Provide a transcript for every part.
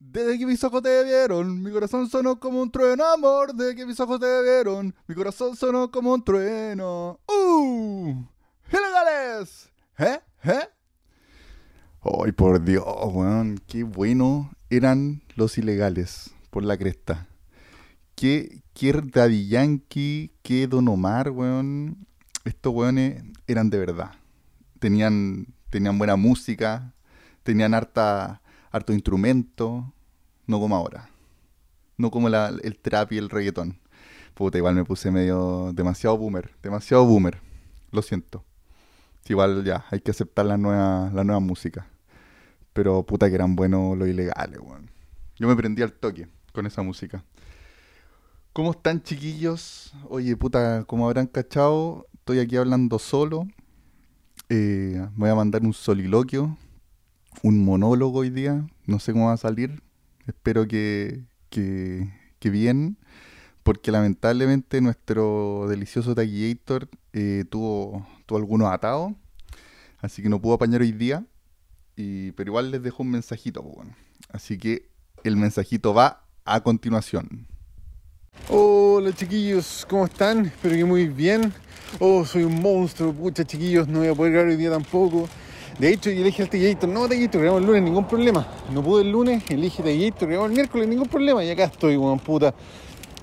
Desde que mis ojos te vieron, mi corazón sonó como un trueno, amor. Desde que mis ojos te vieron, mi corazón sonó como un trueno. ¡Uh! ¡Ilegales! ¿Eh? ¿Eh? ¡Ay, por Dios, weón! ¡Qué bueno eran los ilegales! Por la cresta. ¿Qué, qué Daddy Yankee, qué Don Omar, weón? Estos weones eran de verdad. Tenían, tenían buena música, tenían harta harto instrumento, no como ahora. No como la, el trap y el reggaetón. Puta, igual me puse medio demasiado boomer, demasiado boomer. Lo siento. Igual ya, hay que aceptar la nueva, la nueva música. Pero puta que eran buenos los ilegales, weón. Yo me prendí al toque con esa música. ¿Cómo están chiquillos? Oye, puta, como habrán cachado, estoy aquí hablando solo. Eh, voy a mandar un soliloquio un monólogo hoy día. No sé cómo va a salir. Espero que, que, bien. Porque lamentablemente nuestro delicioso Taquillator eh, tuvo, tuvo algunos atados. Así que no pudo apañar hoy día. Y, pero igual les dejo un mensajito. Bueno. Así que el mensajito va a continuación. Hola chiquillos, ¿cómo están? Espero que muy bien. Oh, soy un monstruo, pucha chiquillos, no voy a poder grabar hoy día tampoco. De hecho, yo elegí al Tallator, no Tallator, grabamos el lunes, ningún problema. No pude el lunes, elige Tallator, grabamos el miércoles, ningún problema. Y acá estoy, weón, puta.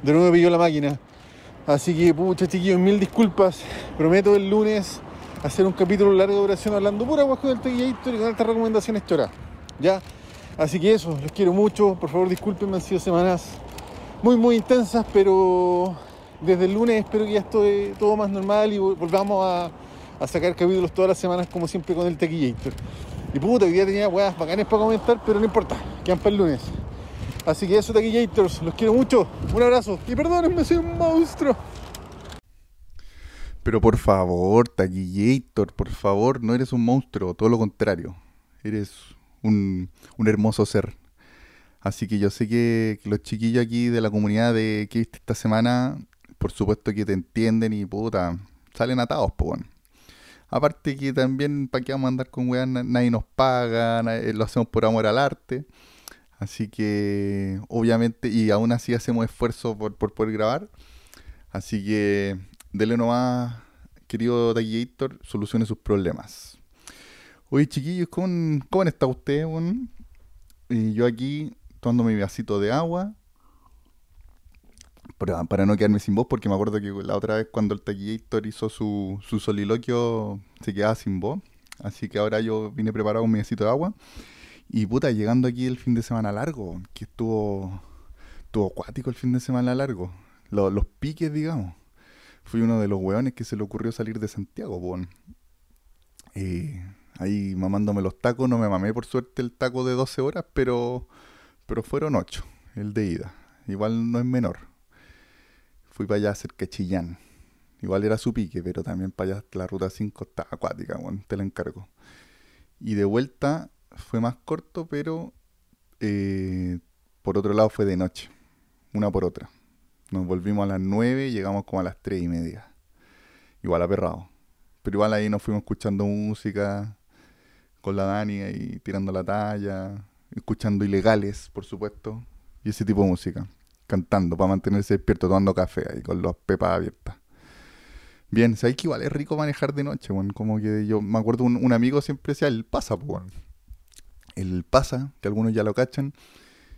De nuevo me pilló la máquina. Así que, pucha, chiquillos, mil disculpas. Prometo el lunes hacer un capítulo largo de duración hablando pura guajo del Tallator y con altas recomendaciones chora. ¿Ya? Así que eso, los quiero mucho. Por favor, discúlpenme, han sido semanas muy, muy intensas, pero desde el lunes espero que ya esté todo más normal y volvamos a a sacar capítulos todas las semanas, como siempre, con el Tequillator. Y puta, hoy día tenía weas bacanes para comentar, pero no importa, quedan para el lunes. Así que eso, Tequillators, los quiero mucho. Un abrazo y perdónenme, soy un monstruo. Pero por favor, Taquillator, por favor, no eres un monstruo, todo lo contrario. Eres un, un hermoso ser. Así que yo sé que, los chiquillos aquí de la comunidad de que viste esta semana, por supuesto que te entienden y puta, salen atados, pues bueno. Aparte que también, ¿para qué vamos a andar con weá? Nadie nos paga, lo hacemos por amor al arte. Así que, obviamente, y aún así hacemos esfuerzo por, poder grabar. Así que, dele nomás, querido Taquillator, solucione sus problemas. Oye, chiquillos, ¿cómo, cómo está usted? Y yo aquí tomando mi vasito de agua para, no quedarme sin voz, porque me acuerdo que la otra vez cuando el Taquillator hizo su, su soliloquio se quedaba sin voz. Así que ahora yo vine preparado un mesito de agua. Y puta, llegando aquí el fin de semana largo, que estuvo, estuvo acuático el fin de semana largo. los piques, digamos. Fui uno de los weones que se le ocurrió salir de Santiago, bon. Eh, ahí mamándome los tacos, no me mamé por suerte el taco de 12 horas, pero, pero fueron 8, el de ida. Igual no es menor fui para allá cerca de Chillán. Igual era su pique, pero también para allá la ruta 5 está acuática, bueno, te la encargo. Y de vuelta fue más corto, pero eh, por otro lado fue de noche, una por otra. Nos volvimos a las 9 y llegamos como a las 3 y media. Igual aperrado. Pero igual ahí nos fuimos escuchando música con la Dani y tirando la talla, escuchando ilegales, por supuesto, y ese tipo de música cantando para mantenerse despierto, tomando café ahí con las pepas abiertas. Bien, sabéis que igual es rico manejar de noche, bueno, como que yo me acuerdo un, amigo siempre decía el pasa, pues, bueno. El pasa, que algunos ya lo cachan,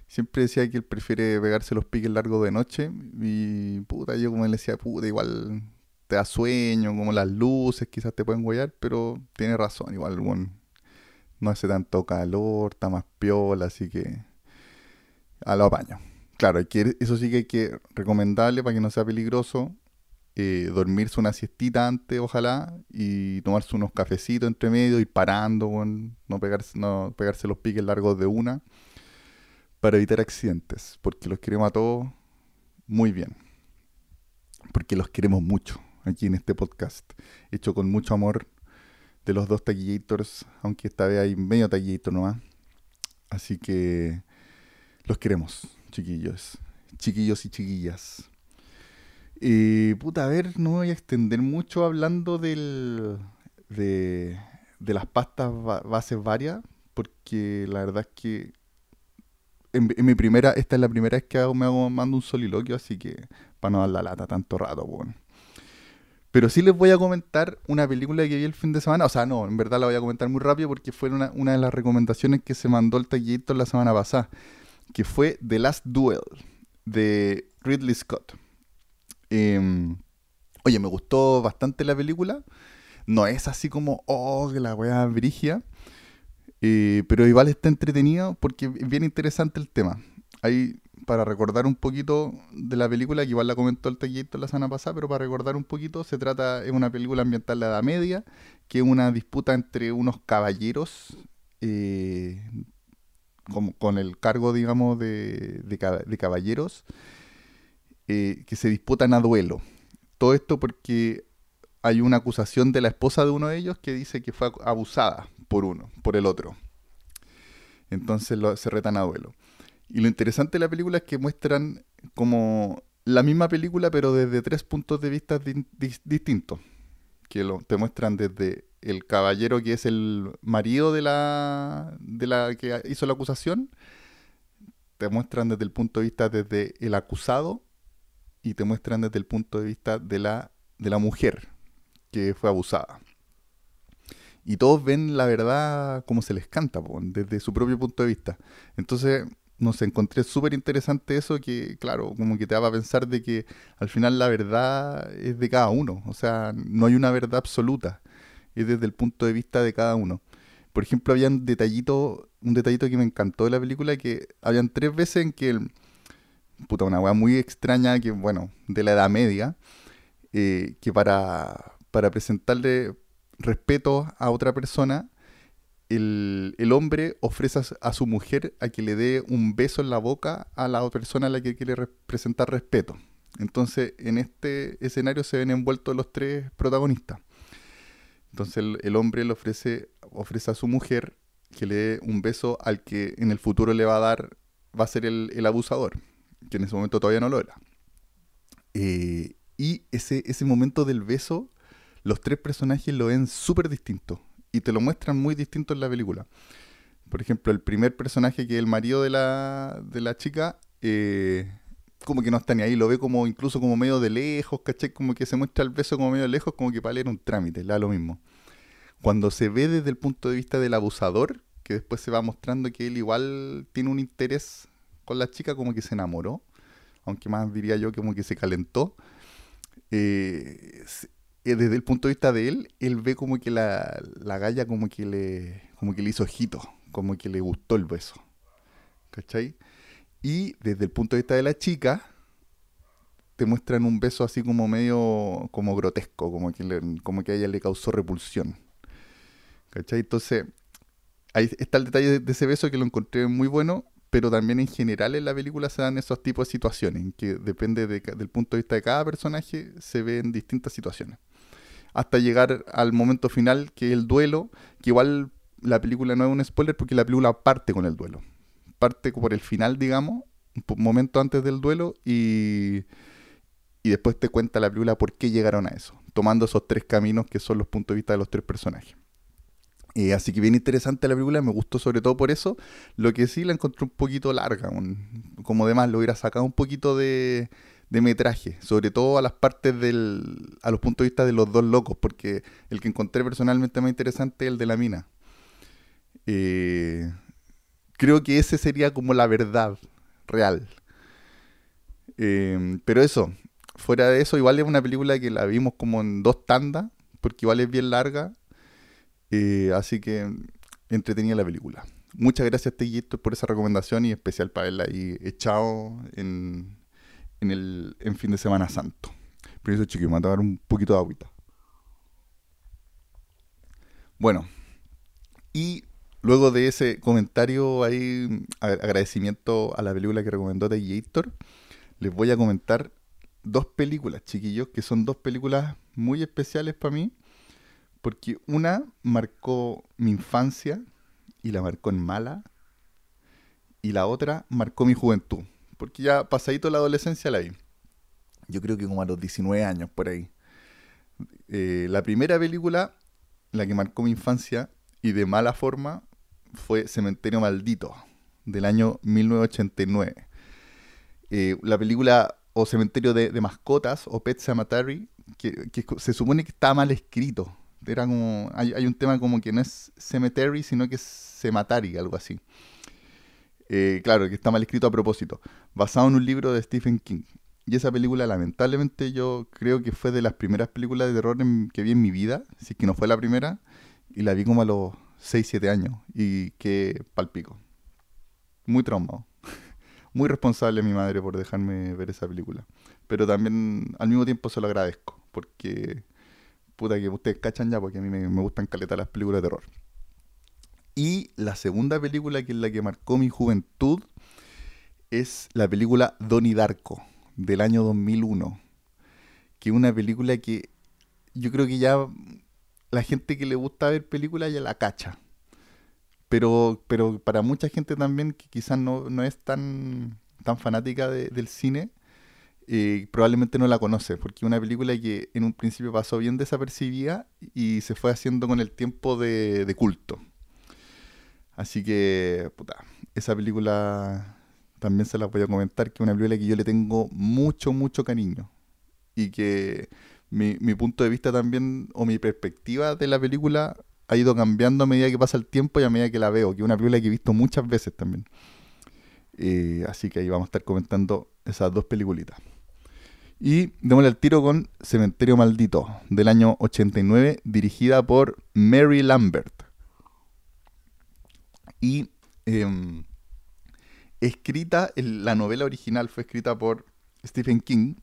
siempre decía que él prefiere pegarse los piques largos de noche y puta, yo como le decía, puta, igual te da sueño, como las luces quizás te pueden guayar, pero tiene razón, igual, bueno, no hace tanto calor, está más piola, así que a lo apaño. Claro, eso sí que hay que recomendarle para que no sea peligroso. Eh, dormirse una siestita antes, ojalá, y tomarse unos cafecitos entre medio, y parando, no, pegarse, no pegarse los piques largos de una, para evitar accidentes, porque los queremos a todos muy bien, porque los queremos mucho aquí en este podcast, hecho con mucho amor de los dos taquillators, aunque esta vez hay medio taquillator nomás, así que los queremos chiquillos, chiquillos y chiquillas. Y puta, a ver, no voy a extender mucho hablando del, de, las pastas bases varias, porque la verdad es que en, mi primera, esta es la primera vez que hago, me hago, mando un soliloquio, así que para no dar la lata tanto rato, bueno. Pero sí les voy a comentar una película que vi el fin de semana. O sea, no, en verdad la voy a comentar muy rápido porque fue una, de las recomendaciones que se mandó el taquillito la semana pasada. Que fue The Last Duel de Ridley Scott. Em, oye, me gustó bastante la película. No es así como, oh, que la wea brigia. Eh, pero igual está entretenido porque es bien interesante el tema. Hay, para recordar un poquito de la película, que igual la comentó el taquillito la semana pasada, pero para recordar un poquito, se trata, es una película ambiental de la Edad Media, que es una disputa entre unos caballeros eh, con, el cargo, digamos, de, de, caballeros eh, que se disputan a duelo. Todo esto porque hay una acusación de la esposa de uno de ellos que dice que fue abusada por uno, por el otro. Entonces se retan a duelo. Y lo interesante de la película es que muestran como la misma película, pero desde tres puntos de vista distintos. Que lo, te muestran desde el caballero que es el marido de la, de la que hizo la acusación, te muestran desde el punto de vista desde el acusado y te muestran desde el punto de vista de la, de la mujer que fue abusada. Y todos ven la verdad como se les canta, desde su propio punto de vista. Entonces, no sé, encontré súper interesante eso que, claro, como que te daba a pensar de que al final la verdad es de cada uno. O sea, no hay una verdad absoluta. Es desde el punto de vista de cada uno. Por ejemplo, había un detallito, un detallito que me encantó de la película, que habían tres veces en que, el, puta, una weá muy extraña, que bueno, de la Edad Media, eh, que para, para presentarle respeto a otra persona, el, hombre ofrece a su mujer a que le dé un beso en la boca a la persona a la que quiere presentar respeto. Entonces, en este escenario se ven envueltos los tres protagonistas. Entonces, el, hombre le ofrece, ofrece a su mujer que le dé un beso al que en el futuro le va a dar, va a ser el, abusador, que en ese momento todavía no lo era. Eh, y ese, ese momento del beso, los tres personajes lo ven súper distinto y te lo muestran muy distinto en la película. Por ejemplo, el primer personaje que es el marido de la, de la chica, eh, como que no está ni ahí, lo ve como incluso como medio de lejos, ¿cachai? Como que se muestra el beso como medio de lejos, como que para él era un trámite, le da lo mismo. Cuando se ve desde el punto de vista del abusador, que después se va mostrando que él igual tiene un interés con la chica, como que se enamoró, aunque más diría yo como que se calentó. Eh, eh, desde el punto de vista de él, él ve como que la, la galla como que le como que le hizo ojito, como que le gustó el beso. ¿Cachai? Y desde el punto de vista de la chica, te muestran un beso así como medio como grotesco, como que, como que a ella le causó repulsión. ¿Cachai? Entonces, ahí está el detalle de ese beso que lo encontré muy bueno, pero también en general en la película se dan esos tipos de situaciones, en que depende del punto de vista de cada personaje, se ven distintas situaciones hasta llegar al momento final, que es el duelo, que igual la película no es un spoiler porque la película parte con el duelo. Parte por el final, digamos, un momento antes del duelo y, y después te cuenta la película por qué llegaron a eso, tomando esos tres caminos que son los puntos de vista de los tres personajes. Eh, así que bien interesante la película, me gustó sobre todo por eso. Lo que sí la encontré un poquito larga, como demás lo hubiera sacado un poquito de, de metraje, sobre todo a las partes del, a los puntos de vista de los dos locos, porque el que encontré personalmente más interesante es el de la mina. Eh, creo que ese sería como la verdad real. Eh, pero eso, fuera de eso, igual es una película que la vimos como en dos tandas, porque igual es bien larga, eh, así que entretenía la película. Muchas gracias, Teguito, por esa recomendación y especial para él ahí echado en, en el en fin de Semana Santo. Pero eso, chicos, me va a dar un poquito de agüita. Bueno, y luego de ese comentario ahí, agradecimiento a la película que recomendó de Héctor, les voy a comentar dos películas, chiquillos, que son dos películas muy especiales para mí, porque una marcó mi infancia y la marcó en mala, y la otra marcó mi juventud porque ya pasadito la adolescencia la vi. Yo creo que como a los 19 años, por ahí. Eh, la primera película, la que marcó mi infancia y de mala forma, fue Cementerio Maldito, del año 1989. Eh, la película o Cementerio de, Mascotas o Pet Cemetery, que, se supone que está mal escrito. Era como, hay, un tema como que no es Cemetery, sino que es Cematari, algo así. Eh, claro, que está mal escrito a propósito. Basado en un libro de Stephen King. Y esa película, lamentablemente, yo creo que fue de las primeras películas de terror que vi en mi vida, si es que no fue la primera, y la vi como a los 6, 7 años, y que palpico. Muy traumado. Muy responsable mi madre por dejarme ver esa película. Pero también al mismo tiempo se lo agradezco, porque puta que ustedes cachan ya, porque a mí me, me gustan caletar las películas de terror. Y la segunda película, que es la que marcó mi juventud, es la película Donnie Darko del año 2001, que es una película que yo creo que ya la gente que le gusta ver películas ya la cacha. Pero, pero para mucha gente también que quizás no, no es tan, tan fanática del cine, eh, probablemente no la conoce, porque una película que en un principio pasó bien desapercibida y se fue haciendo con el tiempo de, de culto. Así que, puta, esa película también se las voy a comentar, que es una película que yo le tengo mucho, mucho cariño. Y que mi, punto de vista también, o mi perspectiva de la película, ha ido cambiando a medida que pasa el tiempo y a medida que la veo, que es una película que he visto muchas veces también. Eh, así que ahí vamos a estar comentando esas dos peliculitas. Y démosle el tiro con Cementerio Maldito, del año 89, dirigida por Mary Lambert. Y em, escrita, la novela original fue escrita por Stephen King.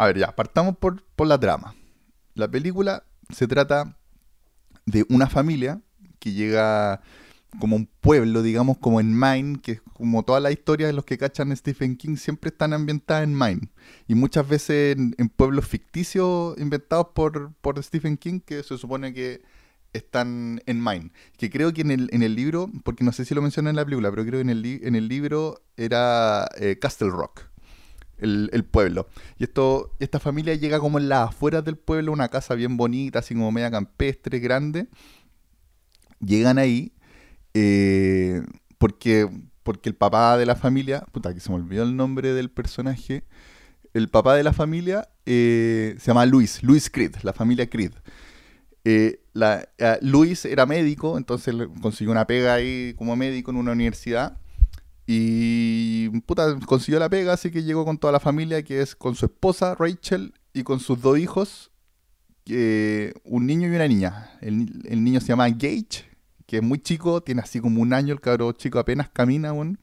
A ver, ya, partamos por, por la trama. La película se trata de una familia que llega como un pueblo, digamos, como en Maine, que como todas las historias de los que cachan Stephen King siempre están ambientadas en Maine. Y muchas veces en, pueblos ficticios inventados por, por Stephen King, que se supone que están en Maine. Que creo que en el, en el libro, porque no sé si lo mencioné en la película, pero creo que en el, en el libro era eh, Castle Rock, el, pueblo. Y esto, esta familia llega como en las afueras del pueblo, una casa bien bonita, así como media campestre, grande. Llegan ahí eh, porque, porque el papá de la familia, puta, que se me olvidó el nombre del personaje, el papá de la familia eh, se llama Luis, Luis Creed, la familia Creed. Eh, Luis era médico, entonces consiguió una pega ahí como médico en una universidad. Y puta, consiguió la pega, así que llegó con toda la familia, que es con su esposa Rachel y con sus dos hijos, un niño y una niña. El, niño se llama Gage, que es muy chico, tiene así como un año, el cabrón chico apenas camina aún.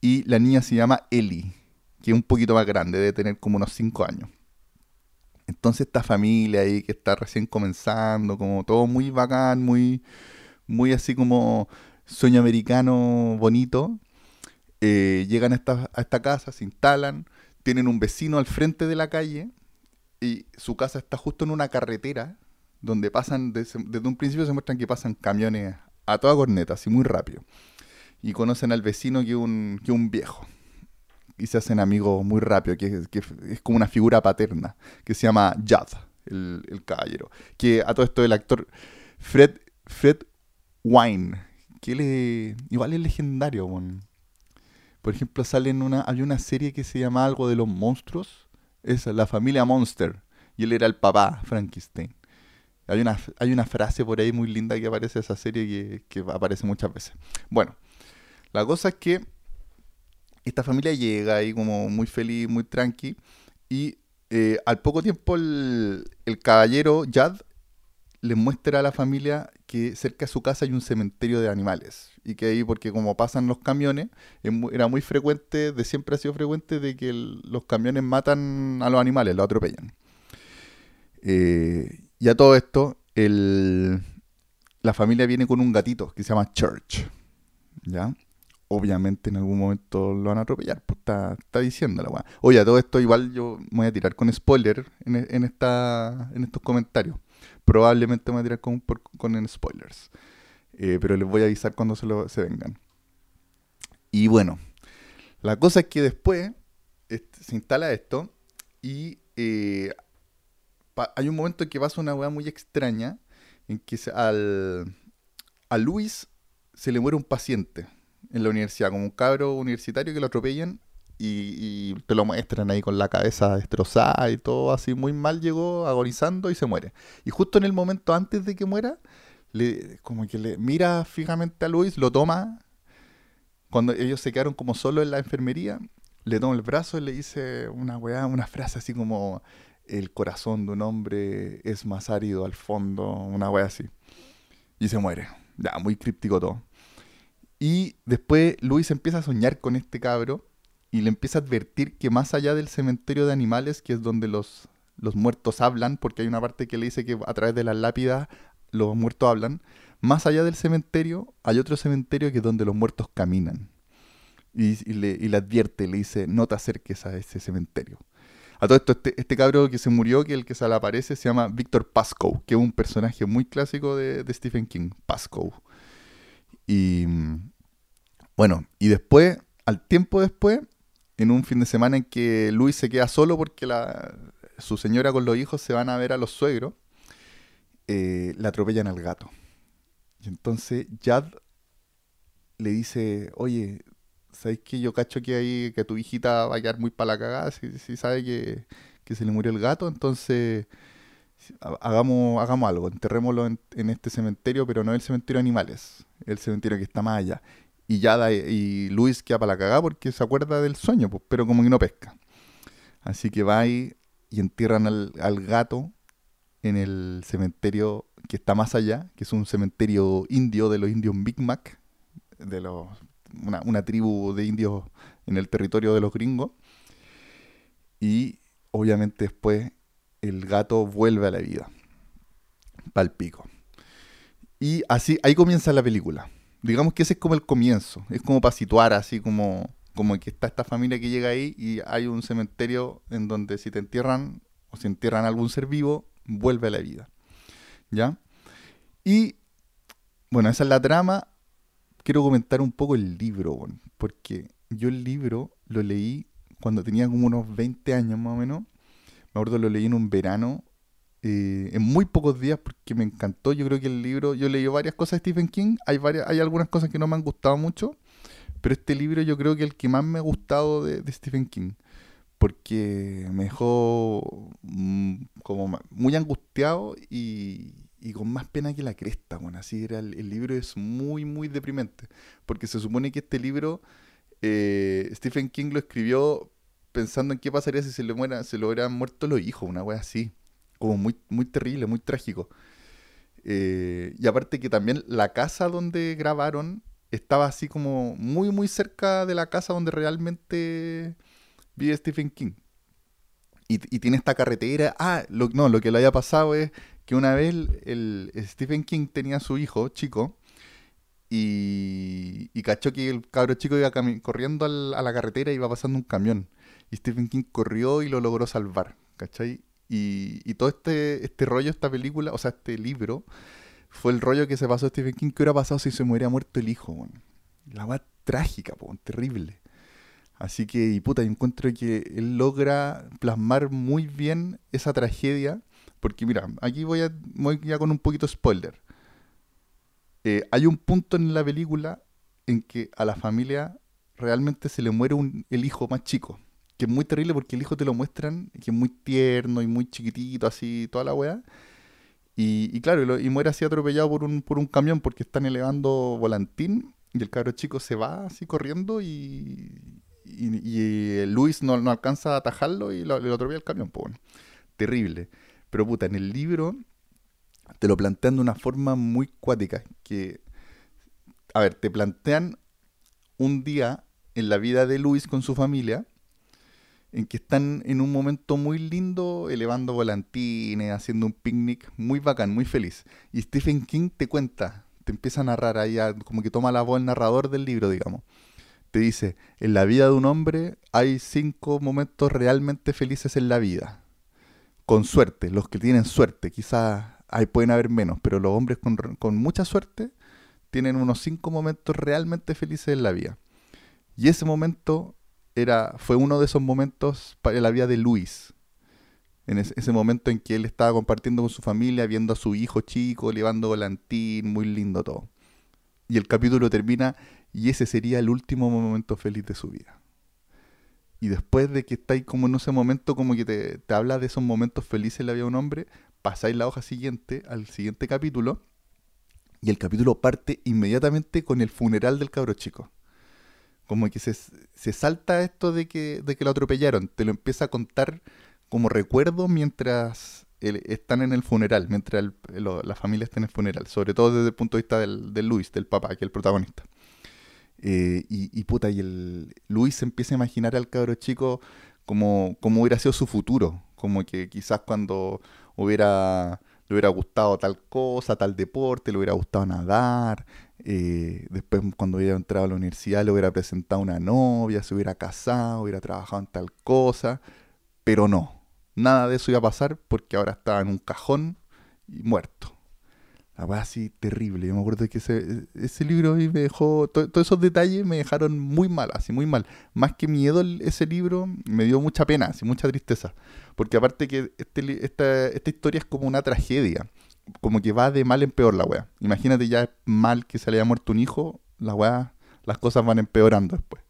Y la niña se llama Ellie, que es un poquito más grande, debe tener como unos 5 años. Entonces esta familia ahí que está recién comenzando, como todo muy bacán, muy, muy así como sueño americano bonito, eh, llegan a esta, casa, se instalan, tienen un vecino al frente de la calle y su casa está justo en una carretera donde pasan, desde, un principio se muestran que pasan camiones a toda corneta, así muy rápido. Y conocen al vecino que un, que un viejo y se hacen amigos muy rápido, que, es como una figura paterna, que se llama Judd, el, caballero. Que a todo esto el actor Fred, Fred Wine, que él igual es legendario. Por ejemplo, sale en una, había una serie que se llama algo de los monstruos, es la familia Monster, y él era el papá, Frankenstein. Hay una, hay una frase por ahí muy linda que aparece en esa serie que, que aparece muchas veces. Bueno, la cosa es que esta familia llega ahí como muy feliz, muy tranqui. Y eh, al poco tiempo el, caballero Jad le muestra a la familia que cerca de su casa hay un cementerio de animales. Y que ahí, porque como pasan los camiones, era muy frecuente, de siempre ha sido frecuente, de que los camiones matan a los animales, los atropellan. Eh, y a todo esto, la familia viene con un gatito que se llama Church. ¿Ya? obviamente en algún momento lo van a atropellar. Pues está, está diciendo la weá. Oye, todo esto igual yo me voy a tirar con spoiler en, esta, en estos comentarios. Probablemente me voy a tirar con, con spoilers. Eh, pero les voy a avisar cuando se, lo, se vengan. Y bueno, la cosa es que después se instala esto y eh, hay un momento en que pasa una weá muy extraña en que al, a Luis se le muere un paciente en la universidad, como un cabro universitario que lo atropellan y, te lo muestran ahí con la cabeza destrozada y todo así muy mal llegó, agonizando y se muere. Y justo en el momento antes de que muera, le, como que le mira fijamente a Luis, lo toma, cuando ellos se quedaron como solo en la enfermería, le toma el brazo y le dice una weá, una frase así como el corazón de un hombre es más árido al fondo, una weá así. Y se muere. Ya, muy críptico todo. Y después Luis empieza a soñar con este cabro y le empieza a advertir que más allá del cementerio de animales, que es donde los, los muertos hablan, porque hay una parte que le dice que a través de las lápidas los muertos hablan, más allá del cementerio hay otro cementerio que es donde los muertos caminan. Y, le, y le advierte, le dice, no te acerques a ese cementerio. A todo esto, este, este, cabro que se murió, que el que se le aparece, se llama Víctor Pascoe, que es un personaje muy clásico de, de Stephen King, Pascoe. Y bueno, y después, al tiempo después, en un fin de semana en que Luis se queda solo porque la, su señora con los hijos se van a ver a los suegros, eh, le atropellan al gato. Y entonces Jad le dice, oye, ¿sabes que yo cacho que ahí que tu hijita va a quedar muy para la cagada si, sabe que, que, se le murió el gato? Entonces hagamos, hagamos algo, enterrémoslo en, en, este cementerio, pero no el cementerio de animales, el cementerio que está más allá. Y ya y Luis queda para la cagada porque se acuerda del sueño, pues, pero como que no pesca. Así que va y entierran al, al gato en el cementerio que está más allá, que es un cementerio indio de los indios Big Mac, de los, una, una, tribu de indios en el territorio de los gringos. Y obviamente después el gato vuelve a la vida. Palpico. Y así, ahí comienza la película. Digamos que ese es como el comienzo. Es como para situar así como, como que está esta familia que llega ahí y hay un cementerio en donde si te entierran o si entierran algún ser vivo, vuelve a la vida. ¿Ya? Y bueno, esa es la trama. Quiero comentar un poco el libro, porque yo el libro lo leí cuando tenía como unos 20 años más o menos. Me acuerdo lo leí en un verano eh, en muy pocos días porque me encantó. Yo creo que el libro, yo leí varias cosas de Stephen King, hay, varias, hay algunas cosas que no me han gustado mucho, pero este libro yo creo que el que más me ha gustado de, Stephen King, porque me dejó mm, como muy angustiado y, con más pena que la cresta. Bueno, así era, el, libro es muy, muy deprimente, porque se supone que este libro eh, Stephen King lo escribió pensando en qué pasaría si se le, muera, se le hubieran muerto los hijos, una wea así como muy, muy terrible, muy trágico. Eh, y aparte que también la casa donde grabaron estaba así como muy, muy cerca de la casa donde realmente vive Stephen King. Y, tiene esta carretera. Ah, no, lo que le haya pasado es que una vez el, Stephen King tenía a su hijo chico y, y cachó que el cabro chico iba corriendo a la carretera y iba pasando un camión. Y Stephen King corrió y lo logró salvar, ¿cachai? Y, todo este, este rollo, esta película, o sea, este libro, fue el rollo que se pasó a Stephen King. ¿Qué hubiera pasado si se muera muerto el hijo? La va trágica, terrible. Así que, y puta, yo encuentro que él logra plasmar muy bien esa tragedia. Porque mira, aquí voy, a, ya con un poquito spoiler. Eh, hay un punto en la película en que a la familia realmente se le muere un, el hijo más chico que es muy terrible porque el hijo te lo muestran, que es muy tierno y muy chiquitito, así, toda la weá. Y, claro, y, muere así atropellado por un, por un camión porque están elevando volantín y el cabro chico se va así corriendo y, y, Luis no, no, alcanza a atajarlo y lo, le atropella el camión. Pues terrible. Pero puta, en el libro te lo plantean de una forma muy cuática. Que, a ver, te plantean un día en la vida de Luis con su familia en que están en un momento muy lindo, elevando volantines, haciendo un picnic, muy bacán, muy feliz. Y Stephen King te cuenta, te empieza a narrar ahí, como que toma la voz el narrador del libro, digamos. Te dice, en la vida de un hombre hay cinco momentos realmente felices en la vida. Con suerte, los que tienen suerte, quizás ahí pueden haber menos, pero los hombres con, con mucha suerte tienen unos cinco momentos realmente felices en la vida. Y ese momento era, fue uno de esos momentos para la vida de Luis. En ese, momento en que él estaba compartiendo con su familia, viendo a su hijo chico, llevando volantín, muy lindo todo. Y el capítulo termina y ese sería el último momento feliz de su vida. Y después de que estáis como en ese momento, como que te, te habla de esos momentos felices en la vida de un hombre, pasáis la hoja siguiente al siguiente capítulo y el capítulo parte inmediatamente con el funeral del cabro chico. Como que se, se salta esto de que, de que lo atropellaron, te lo empieza a contar como recuerdo mientras están en el funeral, mientras la familia está en el funeral, sobre todo desde el punto de vista del, del Luis, del papá, que es el protagonista. Eh, y, puta, y el Luis empieza a imaginar al cabro chico como, como hubiera sido su futuro, como que quizás cuando hubiera le hubiera gustado tal cosa, tal deporte, le hubiera gustado nadar, eh, después cuando hubiera entrado a la universidad le hubiera presentado una novia, se hubiera casado, hubiera trabajado en tal cosa, pero no, nada de eso iba a pasar porque ahora estaba en un cajón y muerto. La weá así terrible. Yo me acuerdo que ese, ese libro me dejó. todos esos detalles me dejaron muy mal, así muy mal. Más que miedo, ese libro me dio mucha pena, así mucha tristeza. Porque aparte que este, esta historia es como una tragedia. Como que va de mal en peor la weá. Imagínate ya mal que se le haya muerto un hijo, la weá, las cosas van empeorando después.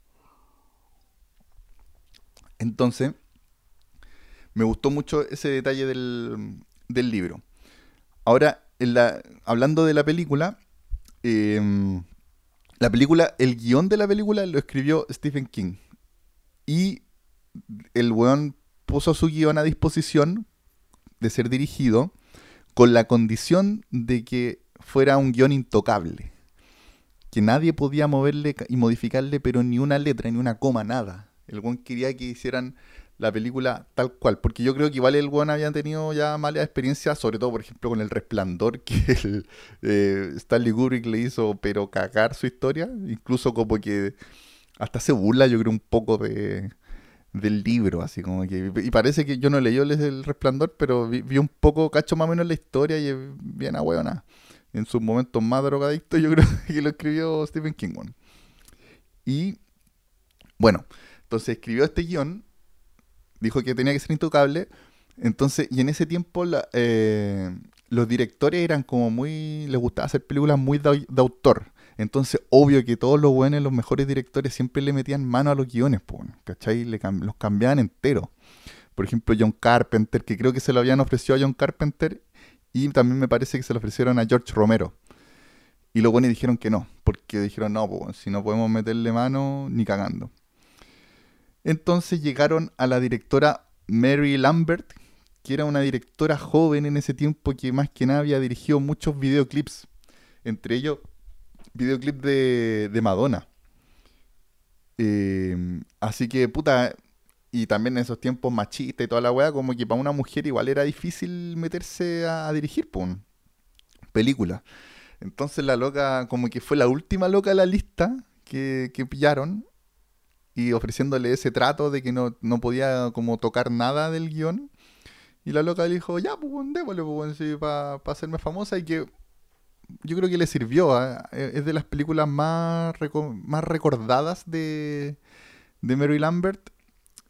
Entonces, me gustó mucho ese detalle del, del libro. Ahora, hablando de la película, em, la película, el guion de la película lo escribió Stephen King. Y el weón puso su guion a disposición de ser dirigido con la condición de que fuera un guion intocable. Que nadie podía moverle y modificarle, pero ni una letra, ni una coma, nada. El weón quería que hicieran la película tal cual. Porque yo creo que igual el buen había tenido ya malas experiencias, sobre todo, por ejemplo, con El Resplandor, que el, eh, Stanley Kubrick le hizo, pero cagar su historia. Incluso como que hasta se burla, yo creo, un poco de del libro, así como que... Y parece que yo no leí El Resplandor, pero vi, un poco, cacho más o menos la historia y es bien ahueona. En sus momentos más drogadictos yo creo que lo escribió Stephen King. Y bueno, entonces escribió este guion dijo que tenía que ser intocable. Entonces, y en ese tiempo eh, los directores eran como muy, les gustaba hacer películas muy de, autor. Entonces, obvio que todos los buenos, los mejores directores siempre le metían mano a los guiones, ¿cachai? Le los cambiaban entero. Por ejemplo, John Carpenter, que creo que se lo habían ofrecido a John Carpenter y también me parece que se lo ofrecieron a George Romero. Y los buenos dijeron que no, porque dijeron, no, pues, si no podemos meterle mano, ni cagando. Entonces llegaron a la directora Mary Lambert, que era una directora joven en ese tiempo que más que nada había dirigido muchos videoclips, entre ellos videoclips de, Madonna. Eh, así que, puta, y también en esos tiempos machistas y toda la weá, como que para una mujer igual era difícil meterse a, dirigir, pues, película. Entonces la loca, como que fue la última loca de la lista que, que pillaron y ofreciéndole ese trato de que no, podía como tocar nada del guion. Y la loca le dijo, ya, pues, démosle, pues, para hacerme famosa y que yo creo que le sirvió. ¿ah? E, es de las películas más, más recordadas de, de Mary Lambert.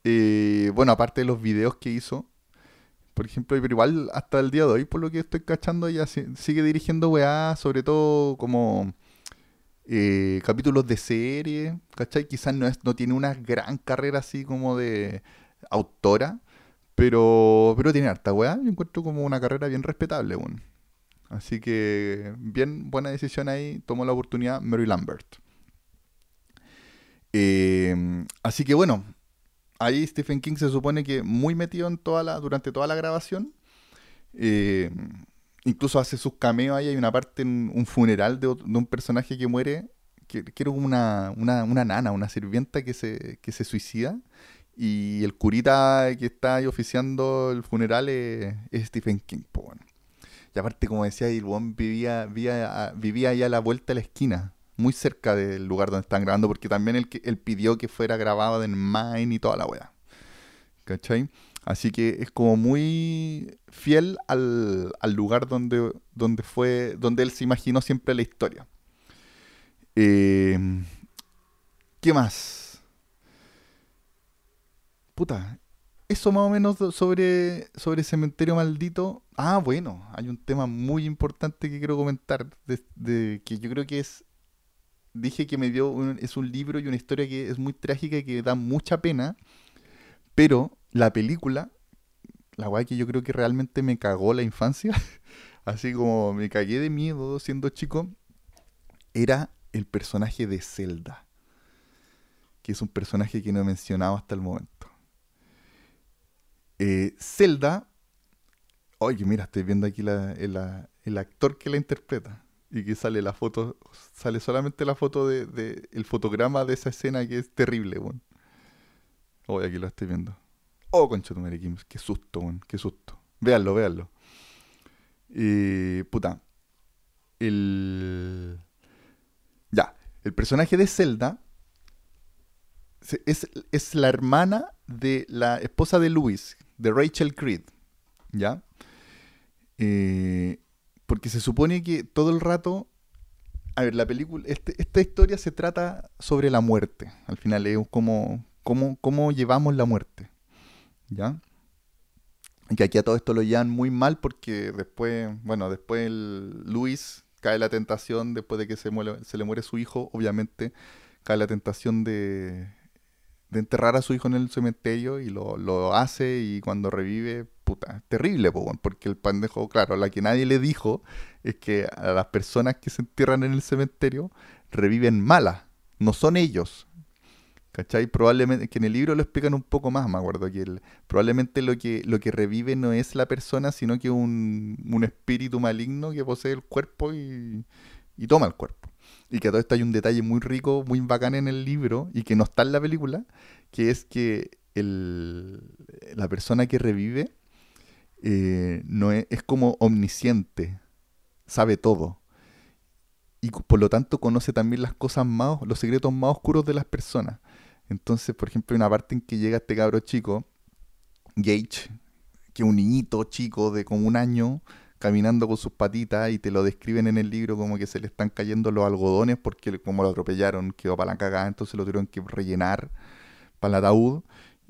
Eh, bueno, aparte de los videos que hizo. Por ejemplo, pero igual hasta el día de hoy, por lo que estoy cachando, ella sigue dirigiendo weá, sobre todo como eh, capítulos de serie, ¿cachai? Quizás no, es, no tiene una gran carrera así como de autora, pero, pero tiene harta weá. Yo encuentro como una carrera bien respetable, bueno. Así que, bien, buena decisión ahí. Tomó la oportunidad Mary Lambert. Eh, así que bueno, ahí Stephen King se supone que muy metido en toda la, durante toda la grabación. Eh, incluso hace sus cameos ahí. Hay una parte un funeral de, un personaje que muere, que, era una, una, una, nana, una sirvienta que se, que se suicida. Y el curita que está ahí oficiando el funeral es, Stephen King. Y aparte, como decía, el vivía, vivía, vivía ahí a la vuelta de la esquina, muy cerca del lugar donde están grabando, porque también él, pidió que fuera grabado en Maine y toda la weá. ¿Cachai? Así que es como muy fiel al, lugar donde, donde, fue, donde él se imaginó siempre la historia. Eh, ¿Qué más? Puta, eso más o menos sobre, sobre Cementerio Maldito. Ah, bueno, hay un tema muy importante que quiero comentar, de, que yo creo que es dije que me dio un- es un libro y una historia que es muy trágica y que da mucha pena, pero la película, la weá que yo creo que realmente me cagó la infancia, así como me cagué de miedo siendo chico, era el personaje de Zelda, que es un personaje que no he mencionado hasta el momento. Eh, Zelda, oye, mira, estoy viendo aquí el, el actor que la interpreta y que sale la foto, sale solamente la foto de, de- el fotograma de esa escena que es terrible, weón. Oye, aquí lo estoy viendo. Oh, concha tu madre, qué, susto, weón, qué susto. Véanlo, véanlo. Eh, puta. El. Ya, el personaje de Zelda es, es la hermana de la esposa de Luis, de Rachel Creed. ¿Ya? Eh, porque se supone que todo el rato. A ver, la película. este- esta historia se trata sobre la muerte. Al final es como. Cómo, cómo llevamos la muerte. ¿Ya? Que aquí a todo esto lo llevan muy mal porque después. Bueno, después el Luis cae la tentación. Después de que se, muere- se le muere su hijo, obviamente. Cae la tentación de. De enterrar a su hijo en el cementerio y lo, lo hace y cuando revive, puta, terrible, po, porque el pendejo, claro, la que nadie le dijo es que a las personas que se entierran en el cementerio reviven malas, no son ellos. ¿Cachai? Probablemente, que en el libro lo explican un poco más, me acuerdo, que probablemente lo que, lo que revive no es la persona, sino que un, un espíritu maligno que posee el cuerpo y, y toma el cuerpo. Y que a todo esto hay un detalle muy rico, muy bacán en el libro y que no está en la película, que es que el, la persona que revive eh, no es, es como omnisciente, sabe todo. Y por lo tanto conoce también las cosas más, los secretos más oscuros de las personas. Entonces, por ejemplo, hay una parte en que llega este cabro chico, Gage, que es un niñito chico de como un año, caminando con sus patitas y te lo describen en el libro como que se le están cayendo los algodones porque como lo atropellaron, quedó para la cagada, entonces lo tuvieron que rellenar para el ataúd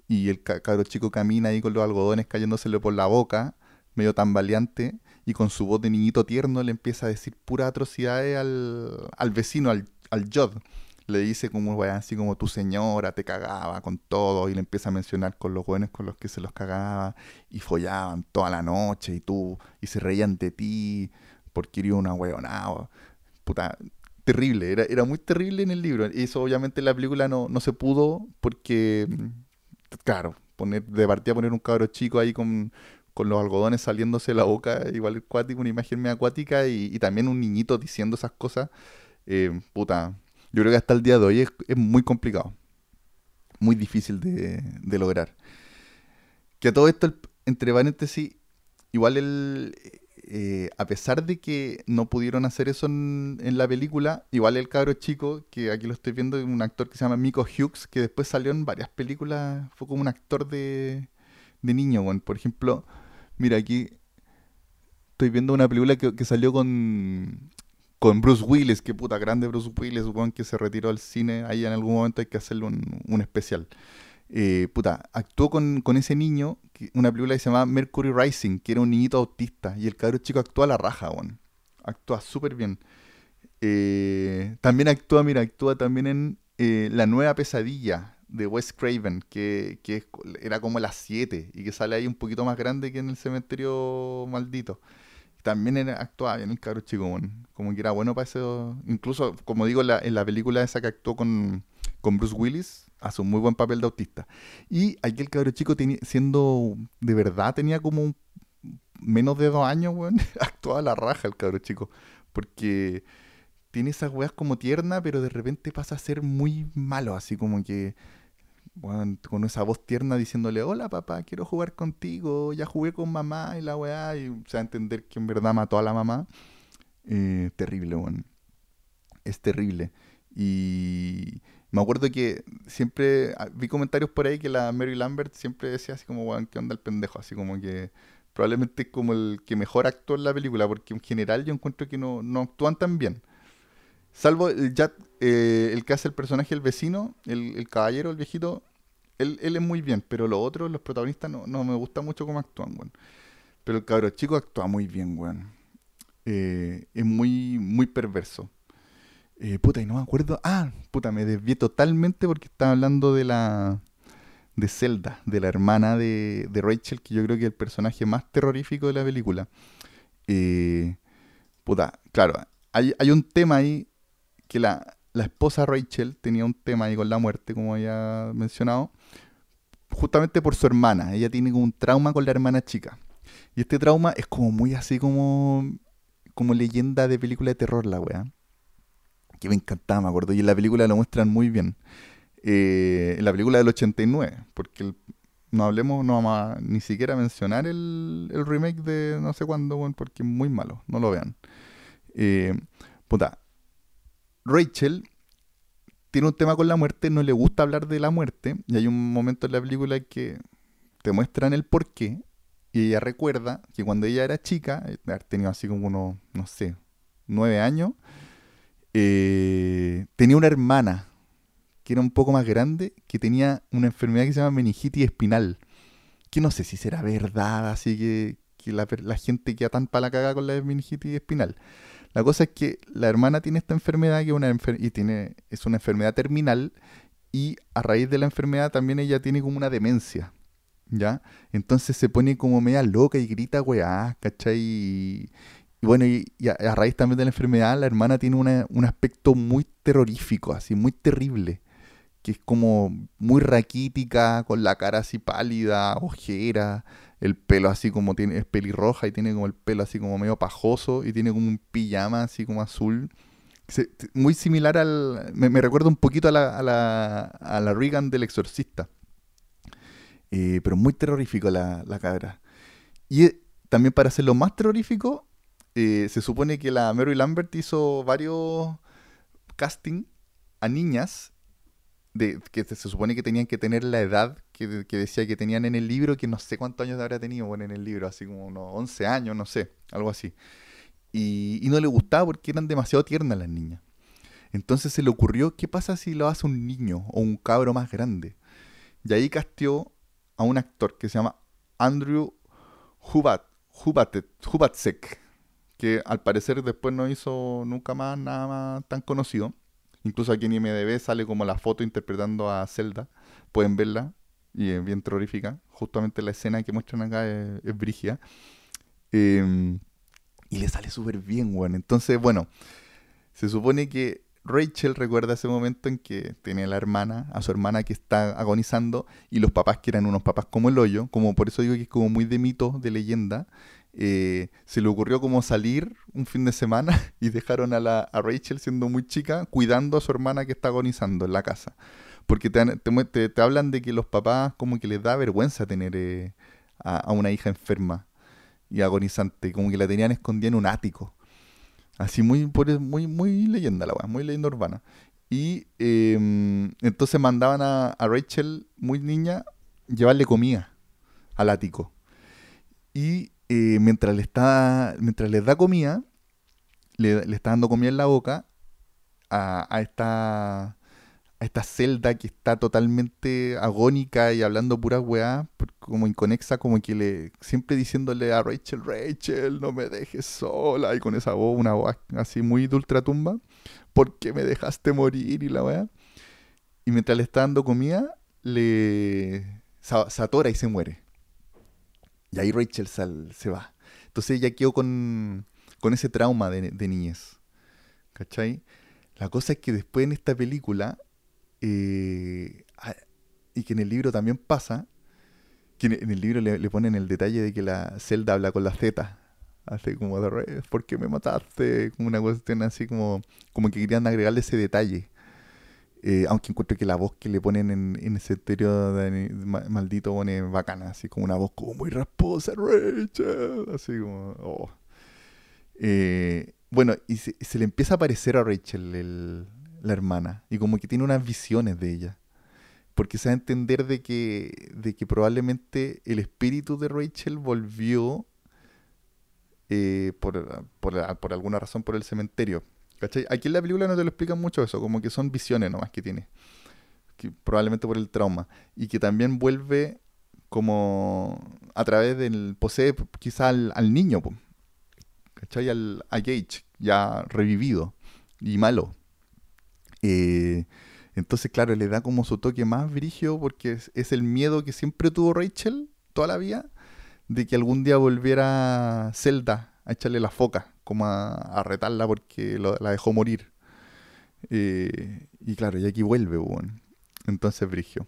y el ca- cabro chico camina ahí con los algodones cayéndosele por la boca, medio tambaleante, y con su voz de niñito tierno le empieza a decir puras atrocidades al, al vecino, al, al Jod. Le dice como, weón, así como tu señora te cagaba con todo, y le empieza a mencionar con los jóvenes con los que se los cagaba, y follaban toda la noche, y tú, y se reían de ti, porque eres una weonada. Puta, terrible, era, era muy terrible en el libro. Y eso obviamente en la película no, no se pudo porque, mm, claro, poner, de partida poner un cabro chico ahí con, con los algodones saliéndose la boca, igual acuático, una imagen medio acuática, y, también un niñito diciendo esas cosas, eh, puta, yo creo que hasta el día de hoy es, es muy complicado, muy difícil de, de lograr. Que a todo esto, el- entre paréntesis, igual el, eh, a pesar de que no pudieron hacer eso en, la película, igual el cabro chico, que aquí lo estoy viendo, un actor que se llama Miko Hughes, que después salió en varias películas, fue como un actor de, de niño, weón. Por ejemplo, mira, aquí estoy viendo una película que, que salió con, con Bruce Willis, que puta grande Bruce Willis, weón, que se retiró al cine, ahí en algún momento hay que hacerle un, un especial. Eh, puta, actuó con, con ese niño, que- una película que se llamaba Mercury Rising, que era un niñito autista, y el cabro chico actúa a la raja, weón. Actúa súper bien. Eh, también actúa, mira, actúa también en eh, La Nueva Pesadilla de Wes Craven, que, que era como las 7 y que sale ahí un poquito más grande que en el cementerio maldito. También era, actuaba bien el cabro chico, como que era bueno para eso. Incluso, como digo, en la película esa que actuó con, con Bruce Willis, hace un muy buen papel de autista. Y aquí el cabro chico, teni- siendo de verdad, tenía como menos de dos años, weón, actuaba la raja el cabro chico. Porque tiene esas weas como tierna, pero de repente pasa a ser muy malo, así como que con esa voz tierna diciéndole, hola papá, quiero jugar contigo, ya jugué con mamá y la weá, y se va a entender que en verdad mató a la mamá. Eh, terrible, weón. Es terrible. Y me acuerdo que siempre ah, vi comentarios por ahí que la Mary Lambert siempre decía así como, weón, ¿qué onda el pendejo? Así como que probablemente es como el que mejor actuó en la película, porque en general yo encuentro que no, no actúan tan bien. Salvo el, Jack, eh, el que hace el personaje, el vecino, el, el caballero, el viejito, él, él es muy bien, pero los otros, los protagonistas, no, no me gusta mucho cómo actúan, weón. Pero el cabro chico actúa muy bien, weón. Eh, es muy, muy perverso. Eh, puta, y no me acuerdo. Ah, puta, me desvié totalmente porque estaba hablando de la. de Zelda, de la hermana de, de Rachel, que yo creo que es el personaje más terrorífico de la película. Eh, puta, claro, hay, hay un tema ahí que la, la esposa Rachel tenía un tema ahí con la muerte, como ya mencionado, justamente por su hermana. Ella tiene como un trauma con la hermana chica. Y este trauma es como muy así como, como leyenda de película de terror, la weá. Que me encantaba, me acuerdo. Y en la película lo muestran muy bien. Eh, en la película del 89, porque no hablemos, no vamos a ni siquiera mencionar el, el remake de no sé cuándo, porque es muy malo, no lo vean. Eh, puta, Rachel tiene un tema con la muerte, no le gusta hablar de la muerte, y hay un momento en la película que te muestran el por qué, y ella recuerda que cuando ella era chica, eh, haber tenido así como unos, no sé, nueve años, eh, tenía una hermana que era un poco más grande, que tenía una enfermedad que se llama meningitis espinal, que no sé si será verdad, así que, la, la, gente queda tan para la caga con la meningitis espinal. La cosa es que la hermana tiene esta enfermedad que una, y tiene, es una enfermedad terminal y a raíz de la enfermedad también ella tiene como una demencia, ¿ya? Entonces se pone como media loca y grita weá, ¿cachai? Y, bueno, y, a, raíz también de la enfermedad la hermana tiene un aspecto muy terrorífico, así, muy terrible que es como muy raquítica, con la cara así pálida, ojera, el pelo así como tiene, es pelirroja y tiene como el pelo así como medio pajoso y tiene como un pijama así como azul. muy similar al. Me, recuerda un poquito a la, a la, a la Regan del Exorcista. Eh, pero muy terrorífico la, la cabra. Y eh, también para hacerlo más terrorífico, eh, se supone que la Mary Lambert hizo varios casting a niñas de, que se supone que tenían que tener la edad que, decía que tenían en el libro, que no sé cuántos años habría tenido bueno, en el libro, así como unos 11 años, no sé, algo así. Y, no le gustaba porque eran demasiado tiernas las niñas. Entonces se le ocurrió, ¿qué pasa si lo hace un niño o un cabro más grande? Y ahí casteó a un actor que se llama Andrew Hubat, Hubatsek, que al parecer después no hizo nunca más nada más tan conocido. Incluso aquí en IMDB sale como la foto interpretando a Zelda. Pueden verla y es bien terrorífica. Justamente la escena que muestran acá es, brigia. Em, y le sale súper bien, weón. Entonces, bueno, se supone que Rachel recuerda ese momento en que tiene a la hermana, a su hermana que está agonizando, y los papás que eran unos papás como el hoyo, como por eso digo que es como muy de mito, de leyenda, eh, se le ocurrió como salir un fin de semana y dejaron a, la, a Rachel siendo muy chica cuidando a su hermana que está agonizando en la casa. Porque te, te, te, hablan de que los papás como que les da vergüenza tener eh, a, una hija enferma y agonizante, como que la tenían escondida en un ático. Así muy, muy, muy leyenda la weá, muy leyenda urbana. Y em, entonces mandaban a, a Rachel, muy niña, llevarle comida al ático. Y eh, mientras, le está, mientras da comida, le, está dando comida en la boca a, esta, a esta celda que está totalmente agónica y hablando pura weá, como inconexa, como que le siempre diciéndole a Rachel, Rachel, no me dejes sola, y con esa voz, una voz así muy de ultratumba, ¿por qué me dejaste morir? Y la weá. Y mientras le está dando comida, le se atora y se muere. Y ahí Rachel se va. Entonces ella quedó con, ese trauma de, de, niñez. ¿Cachai? La cosa es que después en esta película, eh, y que en el libro también pasa, que en el libro le, ponen el detalle de que la celda habla con la Z. Hace como de ¿por qué me mataste? Como una cuestión así como, como que querían agregarle ese detalle. Eh, aunque encuentro que la voz que le ponen en, en ese maldito pone bacana, así como una voz como muy rasposa, Rachel, así como... Oh. Eh, bueno, y se, le empieza a aparecer a Rachel la hermana, y como que tiene unas visiones de ella. Porque se va a entender de que, de que probablemente el espíritu de Rachel volvió eh, por, por alguna razón por el cementerio Aquí en la película no te lo explican mucho eso, como que son visiones nomás que tiene. probablemente por el trauma. Y que también vuelve como a través del. posee quizá al, niño, ¿cachai? Al, a Gage, ya revivido y malo. Eh, entonces, claro, le da como su toque más brigio porque es, es, el miedo que siempre tuvo Rachel toda la vida de que algún día volviera Zelda a echarle la foca, como a, retarla porque la dejó morir. Eh, y claro, y aquí vuelve. Entonces, brigio.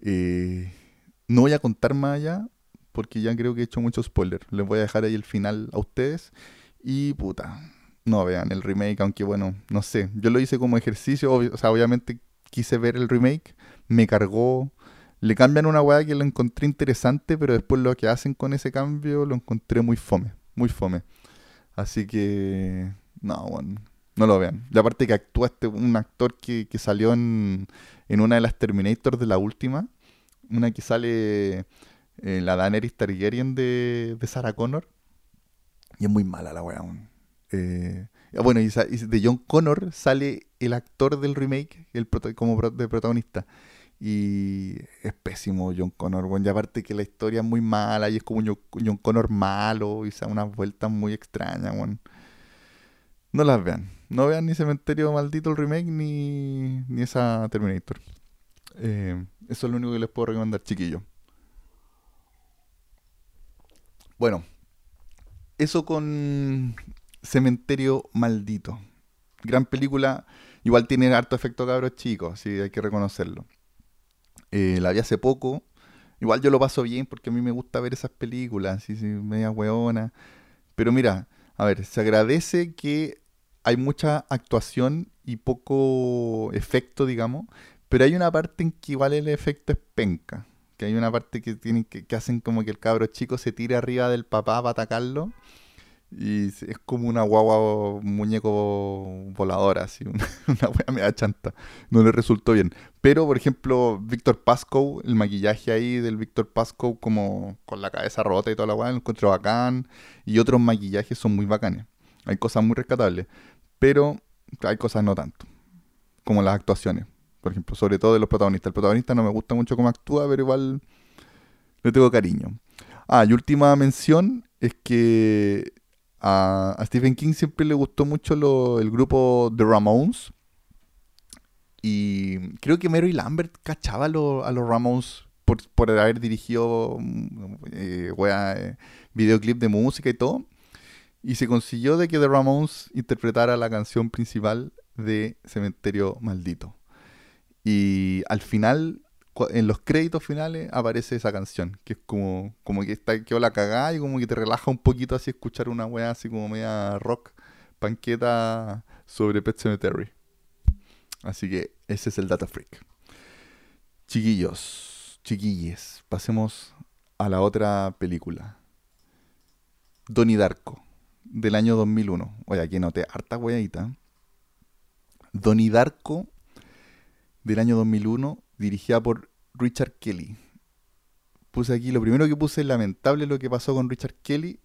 Eh, no voy a contar más allá porque ya creo que he hecho mucho spoiler. Les voy a dejar ahí el final a ustedes. Y puta, no vean el remake, aunque bueno, no sé. Yo lo hice como ejercicio, o sea, obviamente quise ver el remake, me cargó. Le cambian una weá que lo encontré interesante, pero después lo que hacen con ese cambio lo encontré muy fome, muy fome. Así que, no, bueno, no lo vean. Y aparte que actúa este, un actor que, salió en, en, una de las Terminator de la última, una que sale eh, la Daenerys Targaryen de, de Sarah Connor. Y es muy mala la weá. Eh, bueno, y, de John Connor sale el actor del remake el como de protagonista. Y es pésimo John Connor, bueno, y aparte que la historia es muy mala y es como un John Connor malo y se da unas vueltas muy extrañas, bueno. No las vean. No vean ni Cementerio Maldito el remake ni, ni esa Terminator. Eh, eso es lo único que les puedo recomendar, chiquillos. Bueno, eso con Cementerio Maldito. Gran película. Igual tiene harto efecto cabros chicos, sí, hay que reconocerlo. Eh, la vi hace poco. Igual yo lo paso bien porque a mí me gusta ver esas películas, así, sí, media hueona. Pero mira, a ver, se agradece que hay mucha actuación y poco efecto, digamos, pero hay una parte en que igual el efecto es penca. Que hay una parte que tienen que, que hacen como que el cabro chico se tire arriba del papá para atacarlo y es como una guagua muñeco voladora, así, una, wea media chanta. No le resultó bien. Pero, por ejemplo, Víctor Pascoe, el maquillaje ahí del Víctor Pascoe, como con la cabeza rota y toda la weá, lo encuentro bacán. Y otros maquillajes son muy bacanes. Hay cosas muy rescatables. Pero hay cosas no tanto. Como las actuaciones, por ejemplo, sobre todo de los protagonistas. El protagonista no me gusta mucho cómo actúa, pero igual le tengo cariño. Ah, y última mención es que a, Stephen King siempre le gustó mucho el grupo The Ramones. Y creo que Mary Lambert cachaba a, los Ramones por, haber dirigido eh, eh, videoclip de música y todo. Y se consiguió de que The Ramones interpretara la canción principal de Cementerio Maldito. Y al final en los créditos finales aparece esa canción, que es como, como que está quedó la cagada y como que te relaja un poquito así escuchar una weá así como media rock, panqueta sobre Pet Cemetery. Así que ese es el Data Freak. Chiquillos, chiquilles, pasemos a la otra película. Donnie Darko, del año 2001. Oye, aquí noté harta weadita. Donnie Darko, del año 2001, dirigida por Richard Kelly. Puse aquí, lo primero que puse es lamentable lo que pasó con Richard Kelly.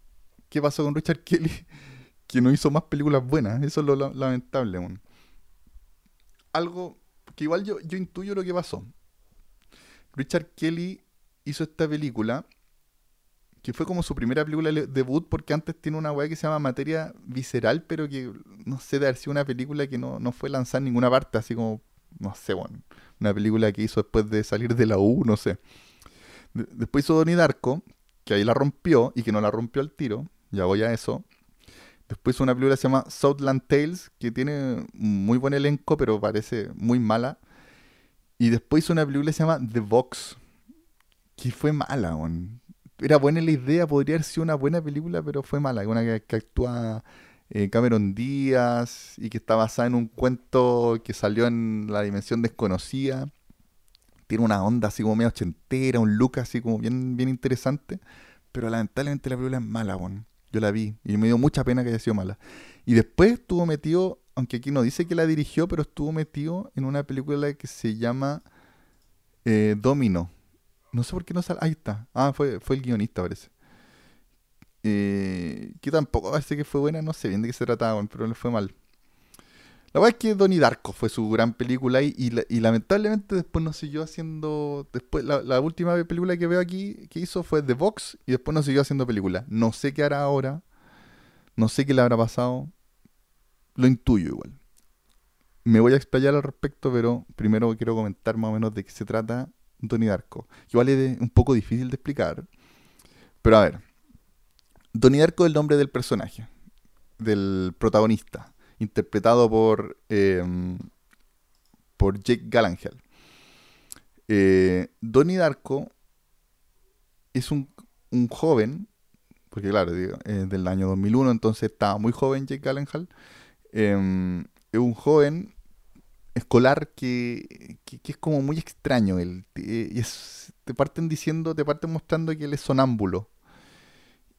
¿Qué pasó con Richard Kelly? que no hizo más películas buenas. Eso es lo lamentable. Algo que igual yo, yo intuyo lo que pasó. Richard Kelly hizo esta película que fue como su primera película de debut porque antes tiene una weá que se llama Materia Visceral, pero que no sé, de haber sido una película que no, no fue lanzada en ninguna parte, así como no sé, bueno, una película que hizo después de salir de la U, no sé. después hizo Donnie Darko, que ahí la rompió y que no la rompió al tiro, ya voy a eso. Después hizo una película que se llama Southland Tales, que tiene muy buen elenco, pero parece muy mala. Y después hizo una película que se llama The Box, que fue mala, Era buena la idea, podría haber sido una buena película, pero fue mala. Una que actúa eh, Cameron Díaz y que está basada en un cuento que salió en la dimensión desconocida. Tiene una onda así como medio ochentera, un look así como bien, bien interesante. Pero lamentablemente la película es mala, bueno. Yo la vi y me dio mucha pena que haya sido mala. Y después estuvo metido, aunque aquí no dice que la dirigió, pero estuvo metido en una película que se llama eh, Domino. No sé por qué no sale. Ahí está. Ah, fue, fue el guionista, parece. Eh, que tampoco parece que fue buena, no sé bien de qué se trataba, pero le fue mal. La verdad es que Donnie Darko fue su gran película y, lamentablemente después no siguió haciendo. Después, la, última película que veo aquí que hizo fue The Box y después no siguió haciendo película. No sé qué hará ahora. No sé qué le habrá pasado. Lo intuyo igual. me voy a explayar al respecto, pero primero quiero comentar más o menos de qué se trata Donnie Darko. Igual es un poco difícil de explicar, pero a ver. Donnie Darko es el nombre del personaje, del protagonista, interpretado por, em, por Jake Gyllenhaal. Eh, Donnie Darko es un, joven, porque claro, es del año 2001, entonces estaba muy joven Jake Gyllenhaal. Em, es un joven escolar que, es como muy extraño. Él, y te parten diciendo, te parten mostrando que él es sonámbulo.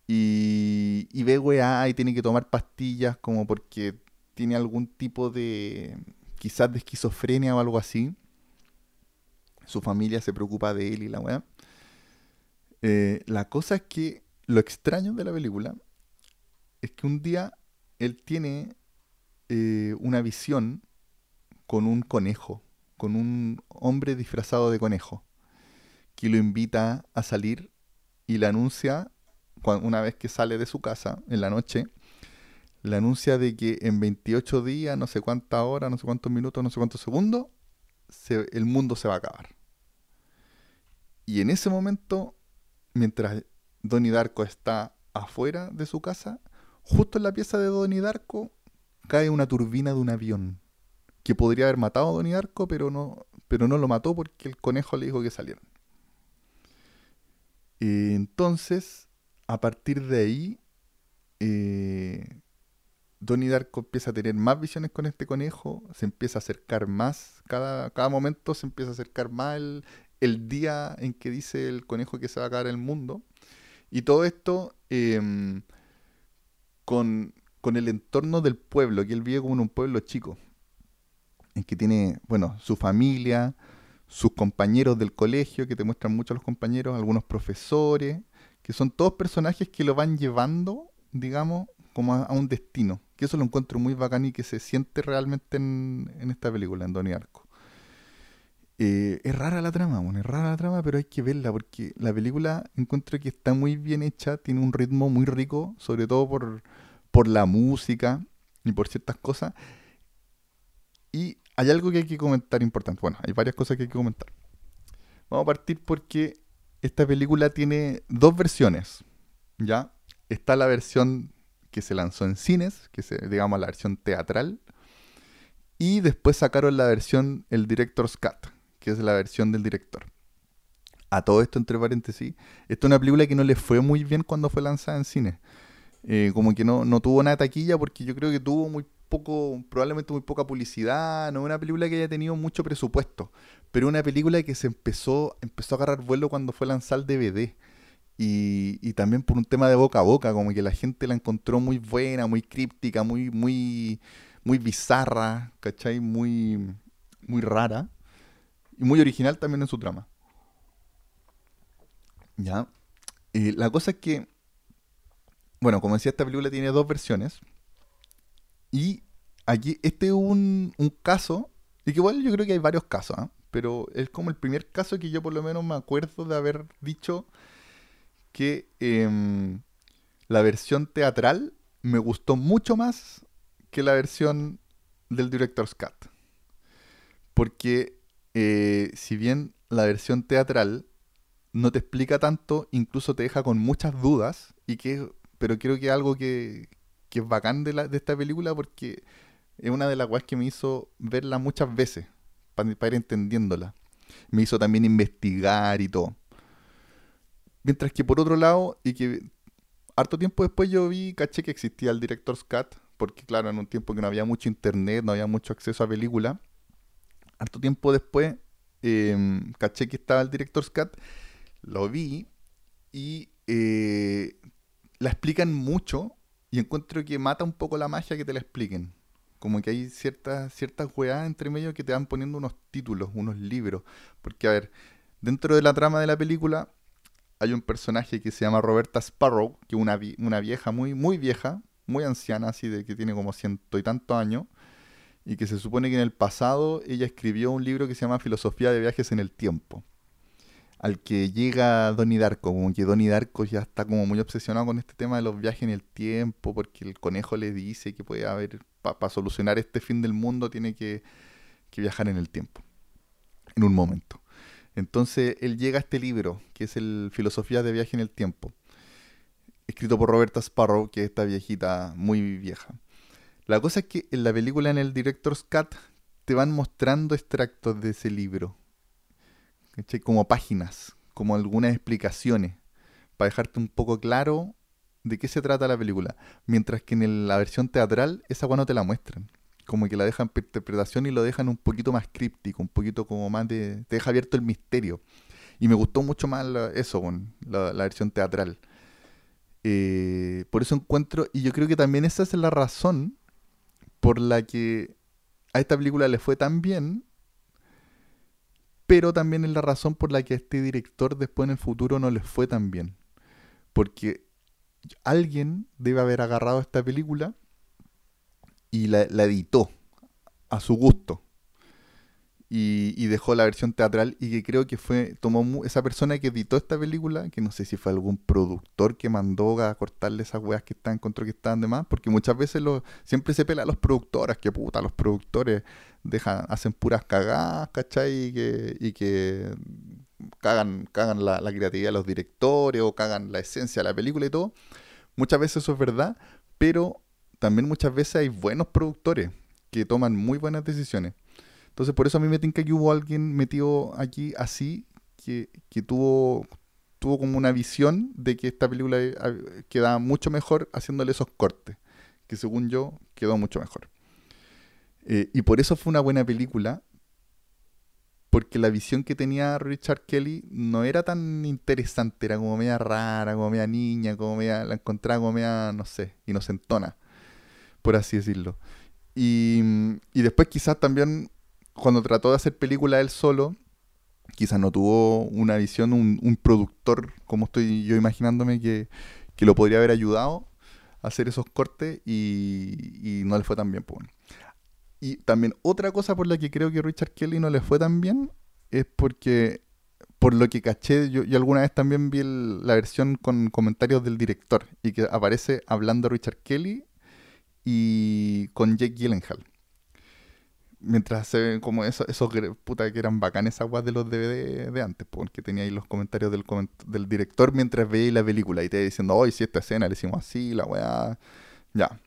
Y, y ve weá y tiene que tomar pastillas como porque tiene algún tipo de, quizás de esquizofrenia o algo así. Su familia se preocupa de él y la weá. Eh, la cosa es que lo extraño de la película es que un día él tiene eh, una visión con un conejo, con un hombre disfrazado de conejo, que lo invita a salir y le anuncia, una vez que sale de su casa en la noche, le anuncia de que en 28 días, no sé cuántas horas, no sé cuántos minutos, no sé cuántos segundos, el mundo se va a acabar. Y en ese momento, mientras Donnie Darko está afuera de su casa, justo en la pieza de Donnie Darko cae una turbina de un avión que podría haber matado a Donnie Darko, pero no, pero no lo mató porque el conejo le dijo que salieran. entonces, a partir de ahí, eh, Donnie Darko empieza a tener más visiones con este conejo, se empieza a acercar más, cada, cada momento se empieza a acercar más el, día en que dice el conejo que se va a acabar el mundo. Y todo esto em, con, con, el entorno del pueblo, que él vive como en un pueblo chico en que tiene, bueno, su familia, sus compañeros del colegio, que te muestran mucho a los compañeros, algunos profesores, que son todos personajes que lo van llevando, digamos, como a, un destino. Que eso lo encuentro muy bacán y que se siente realmente en, esta película, en Donnie Arco. Eh, es rara la trama, bueno, es rara la trama, pero hay que verla porque la película encuentro que está muy bien hecha, tiene un ritmo muy rico, sobre todo por, por la música y por ciertas cosas. Y hay algo que hay que comentar importante. Bueno, hay varias cosas que hay que comentar. Vamos a partir porque esta película tiene dos versiones. ¿Ya? Está la versión que se lanzó en cines, que es, digamos, la versión teatral. Y después sacaron la versión, el Director's Cut, que es la versión del director. A todo esto, entre paréntesis, esta es una película que no le fue muy bien cuando fue lanzada en cine. Eh, como que no, no tuvo nada taquilla porque yo creo que tuvo muy poco, probablemente muy poca publicidad, no una película que haya tenido mucho presupuesto, pero una película que se empezó, empezó a agarrar vuelo cuando fue lanzada el DVD. Y, y, también por un tema de boca a boca, como que la gente la encontró muy buena, muy críptica, muy, muy, muy bizarra, ¿cachai? Muy, muy rara. Y muy original también en su trama. Ya. Eh, la cosa es que, bueno, como decía, esta película tiene dos versiones. Y aquí, este es un, caso, y que igual yo creo que hay varios casos, ¿ah? pero es como el primer caso que yo por lo menos me acuerdo de haber dicho que em, la versión teatral me gustó mucho más que la versión del Director's Cut. Porque eh, si bien la versión teatral no te explica tanto, incluso te deja con muchas dudas, y que, pero creo que algo que, que es bacán de, la, de esta película porque es una de las cosas que me hizo verla muchas veces para, ir entendiéndola. Me hizo también investigar y todo. Mientras que por otro lado, y que harto tiempo después yo vi, caché que existía el Director's Cut, porque claro, en un tiempo que no había mucho internet, no había mucho acceso a película. Harto tiempo después, em, caché que estaba el Director's Cut, lo vi y eh, la explican mucho y encuentro que mata un poco la magia que te la expliquen. Como que hay ciertas, ciertas weas entre medio que te van poniendo unos títulos, unos libros. Porque, a ver, dentro de la trama de la película hay un personaje que se llama Roberta Sparrow, que es una, una vieja muy, muy vieja, muy anciana, así de que tiene como ciento y tantos años, y que se supone que en el pasado ella escribió un libro que se llama Filosofía de Viajes en el Tiempo al que llega Donnie Darko, como que Donnie Darko ya está como muy obsesionado con este tema de los viajes en el tiempo, porque el conejo le dice que puede haber para solucionar este fin del mundo tiene que, que viajar en el tiempo, en un momento. Entonces él llega a este libro, que es el Filosofía de Viaje en el Tiempo, escrito por Roberta Sparrow, que es esta viejita muy vieja. La cosa es que en la película, en el Director's Cut, te van mostrando extractos de ese libro, como páginas, como algunas explicaciones, para dejarte un poco claro de qué se trata la película. Mientras que en la versión teatral, esa no te la muestran como que la dejan interpretación y lo dejan un poquito más críptico, un poquito como más de... te deja abierto el misterio. Y me gustó mucho más eso, la, la, versión teatral. Eh, por eso encuentro, y yo creo que también esa es la razón por la que a esta película le fue tan bien, pero también es la razón por la que a este director después en el futuro no le fue tan bien. Porque alguien debe haber agarrado esta película y la, editó a su gusto. Y, dejó la versión teatral y que creo que fue, tomó esa persona que editó esta película, que no sé si fue algún productor que mandó a cortarle esas weas que están, encontró que estaban de más, porque muchas veces lo, siempre se pela a los productores, que puta, los productores dejan, hacen puras cagadas, ¿cachai? Y que, y que cagan, cagan la, la creatividad de los directores o cagan la esencia de la película y todo. Muchas veces eso es verdad, pero también muchas veces hay buenos productores que toman muy buenas decisiones. Entonces, por eso a mí me tinca que hubo alguien metido aquí así, que, tuvo, tuvo como una visión de que esta película eh, quedaba mucho mejor haciéndole esos cortes, que según yo quedó mucho mejor. Eh, y por eso fue una buena película, porque la visión que tenía Richard Kelly no era tan interesante, era como media rara, como media niña, como media, la encontraba como media, no sé, inocentona por así decirlo. Y, después quizás también cuando trató de hacer película él solo, quizás no tuvo una visión, un, productor, como estoy yo imaginándome, que, lo podría haber ayudado a hacer esos cortes y, no le fue tan bien. Pues. Y también otra cosa por la que creo que Richard Kelly no le fue tan bien es porque, por lo que caché, yo, alguna vez también vi la versión con comentarios del director y que aparece hablando Richard Kelly y con Jake Gyllenhaal. Mientras se ven como esos, esos puta que eran bacanes aguas de los DVD de antes, porque tenía ahí los comentarios del, del director mientras veía la película y te diciendo, hoy si esta escena le hicimos así, la weá. Ya.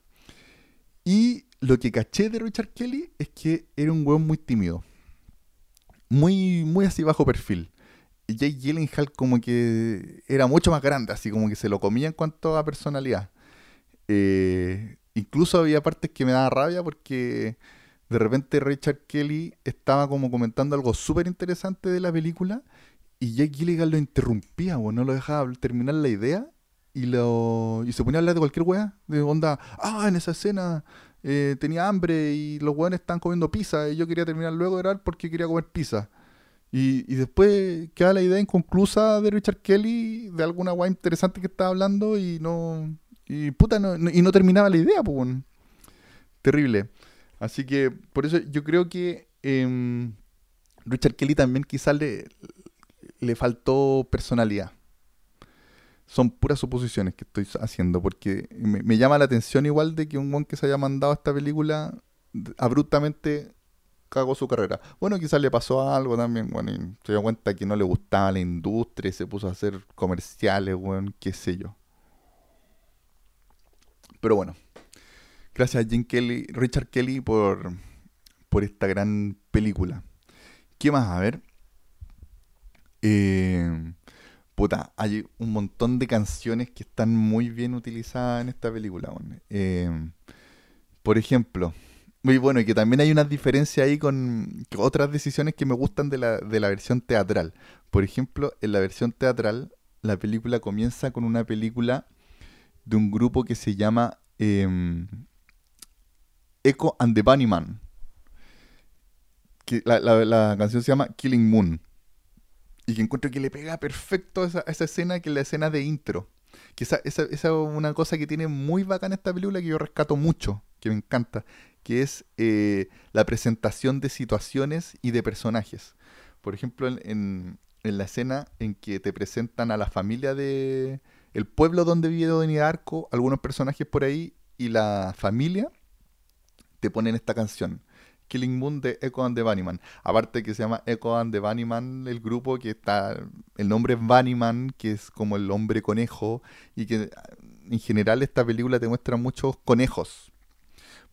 Y lo que caché de Richard Kelly es que era un weón muy tímido. Muy, muy así bajo perfil. Y Jake Gyllenhaal como que era mucho más grande, así como que se lo comía en cuanto a personalidad. Eh, incluso había partes que me daba rabia porque de repente Richard Kelly estaba como comentando algo súper interesante de la película y Jake Gilligan lo interrumpía, o no lo dejaba terminar la idea y lo y se ponía a hablar de cualquier weá, de onda, ah, en esa escena eh, tenía hambre y los weones estaban comiendo pizza y yo quería terminar luego de orar porque quería comer pizza. Y, y después queda la idea inconclusa de Richard Kelly de alguna weá interesante que estaba hablando y no, y puta, no, y no terminaba la idea, pues. Terrible. Así que por eso yo creo que em, Richard Kelly también quizás le, le faltó personalidad. Son puras suposiciones que estoy haciendo, porque me, llama la atención igual de que un buen que se haya mandado a esta película abruptamente cagó su carrera. Bueno, quizás le pasó algo también, bueno, y se dio cuenta que no le gustaba la industria y se puso a hacer comerciales, bueno, qué sé yo. Pero bueno, gracias a Jim Kelly, Richard Kelly por, por esta gran película. ¿Qué más? A ver. Eh, puta, hay un montón de canciones que están muy bien utilizadas en esta película. Eh, por ejemplo, muy bueno, y que también hay una diferencia ahí con otras decisiones que me gustan de la, de la versión teatral. Por ejemplo, en la versión teatral, la película comienza con una película de un grupo que se llama em, Echo and the Bunnyman. Que la, canción se llama Killing Moon. Y que encuentro que le pega perfecto a esa, esa escena que es la escena de intro. Que esa, es una cosa que tiene muy bacana esta película que yo rescato mucho, que me encanta, que es eh, la presentación de situaciones y de personajes. Por ejemplo, en, en la escena en que te presentan a la familia de, el pueblo donde vive Donnie Darko, algunos personajes por ahí y la familia, te ponen esta canción. Killing Moon de Echo and the Bunnyman. Aparte que se llama Echo and the Bunnyman, el grupo que está. El nombre es Bunnyman, que es como el hombre conejo. Y que en general esta película te muestra muchos conejos.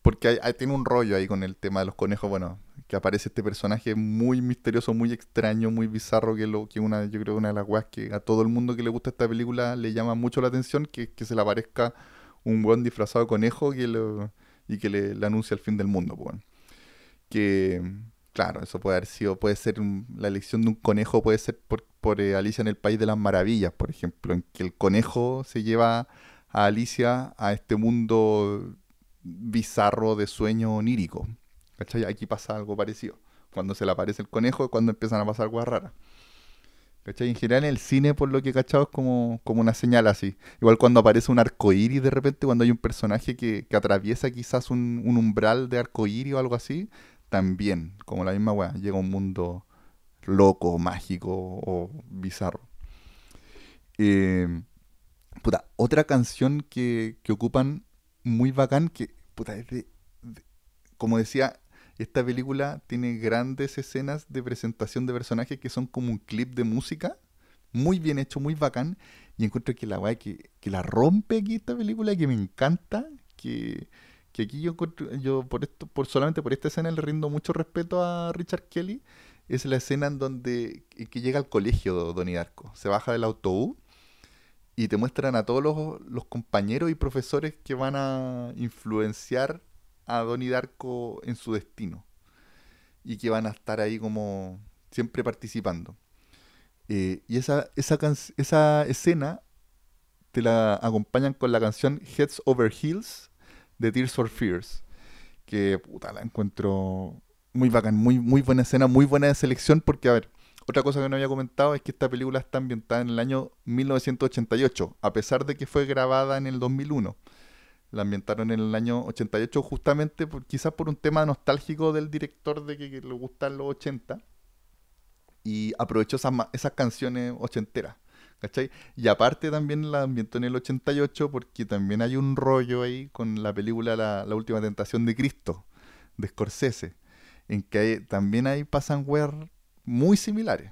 Porque tiene un rollo ahí con el tema de los conejos. Bueno, que aparece este personaje muy misterioso, muy extraño, muy bizarro. Que lo que una, yo creo una de las weas que a todo el mundo que le gusta esta película le llama mucho la atención. Que, que se le aparezca un buen disfrazado conejo que lo, y que le, anuncia el fin del mundo. Pues que, claro, eso puede haber sido, puede ser la elección de un conejo, puede ser por, por eh, Alicia en el País de las Maravillas, por ejemplo, en que el conejo se lleva a Alicia a este mundo bizarro de sueño onírico. ¿Cachai? Aquí pasa algo parecido. Cuando se le aparece el conejo cuando empiezan a pasar cosas raras. ¿Cachai? En general en el cine, por lo que he cachado, es como, como una señal así. Igual cuando aparece un arcoíris de repente, cuando hay un personaje que, que atraviesa quizás un, un umbral de arcoíris o algo así, también, como la misma weá, llega un mundo loco, mágico o bizarro. Eh, puta, otra canción que, que, ocupan muy bacán, que, puta, es de, como decía, esta película tiene grandes escenas de presentación de personajes que son como un clip de música, muy bien hecho, muy bacán, y encuentro que la weá que, la rompe aquí esta película, que me encanta, que que aquí yo yo por esto, por solamente por esta escena le rindo mucho respeto a Richard Kelly, es la escena en donde que llega al colegio Donnie Darko, se baja del autobús y te muestran a todos los, compañeros y profesores que van a influenciar a Donnie Darko en su destino y que van a estar ahí como siempre participando. Eh, y esa, esa, esa escena te la acompañan con la canción Heads Over Heels de Tears for Fears. Que puta, la encuentro muy bacán, muy, muy buena escena, muy buena selección. Porque, a ver, otra cosa que no había comentado es que esta película está ambientada en el año 1988, a pesar de que fue grabada en el 2001. La ambientaron en el año 88 justamente quizás por un tema nostálgico del director de que, le gustan los 80 y aprovechó esas, esas canciones ochenteras. ¿Cachai? Y aparte también la ambientó en el 88 porque también hay un rollo ahí con la película La, Última Tentación de Cristo, de Scorsese, en que también hay pasan muy similares.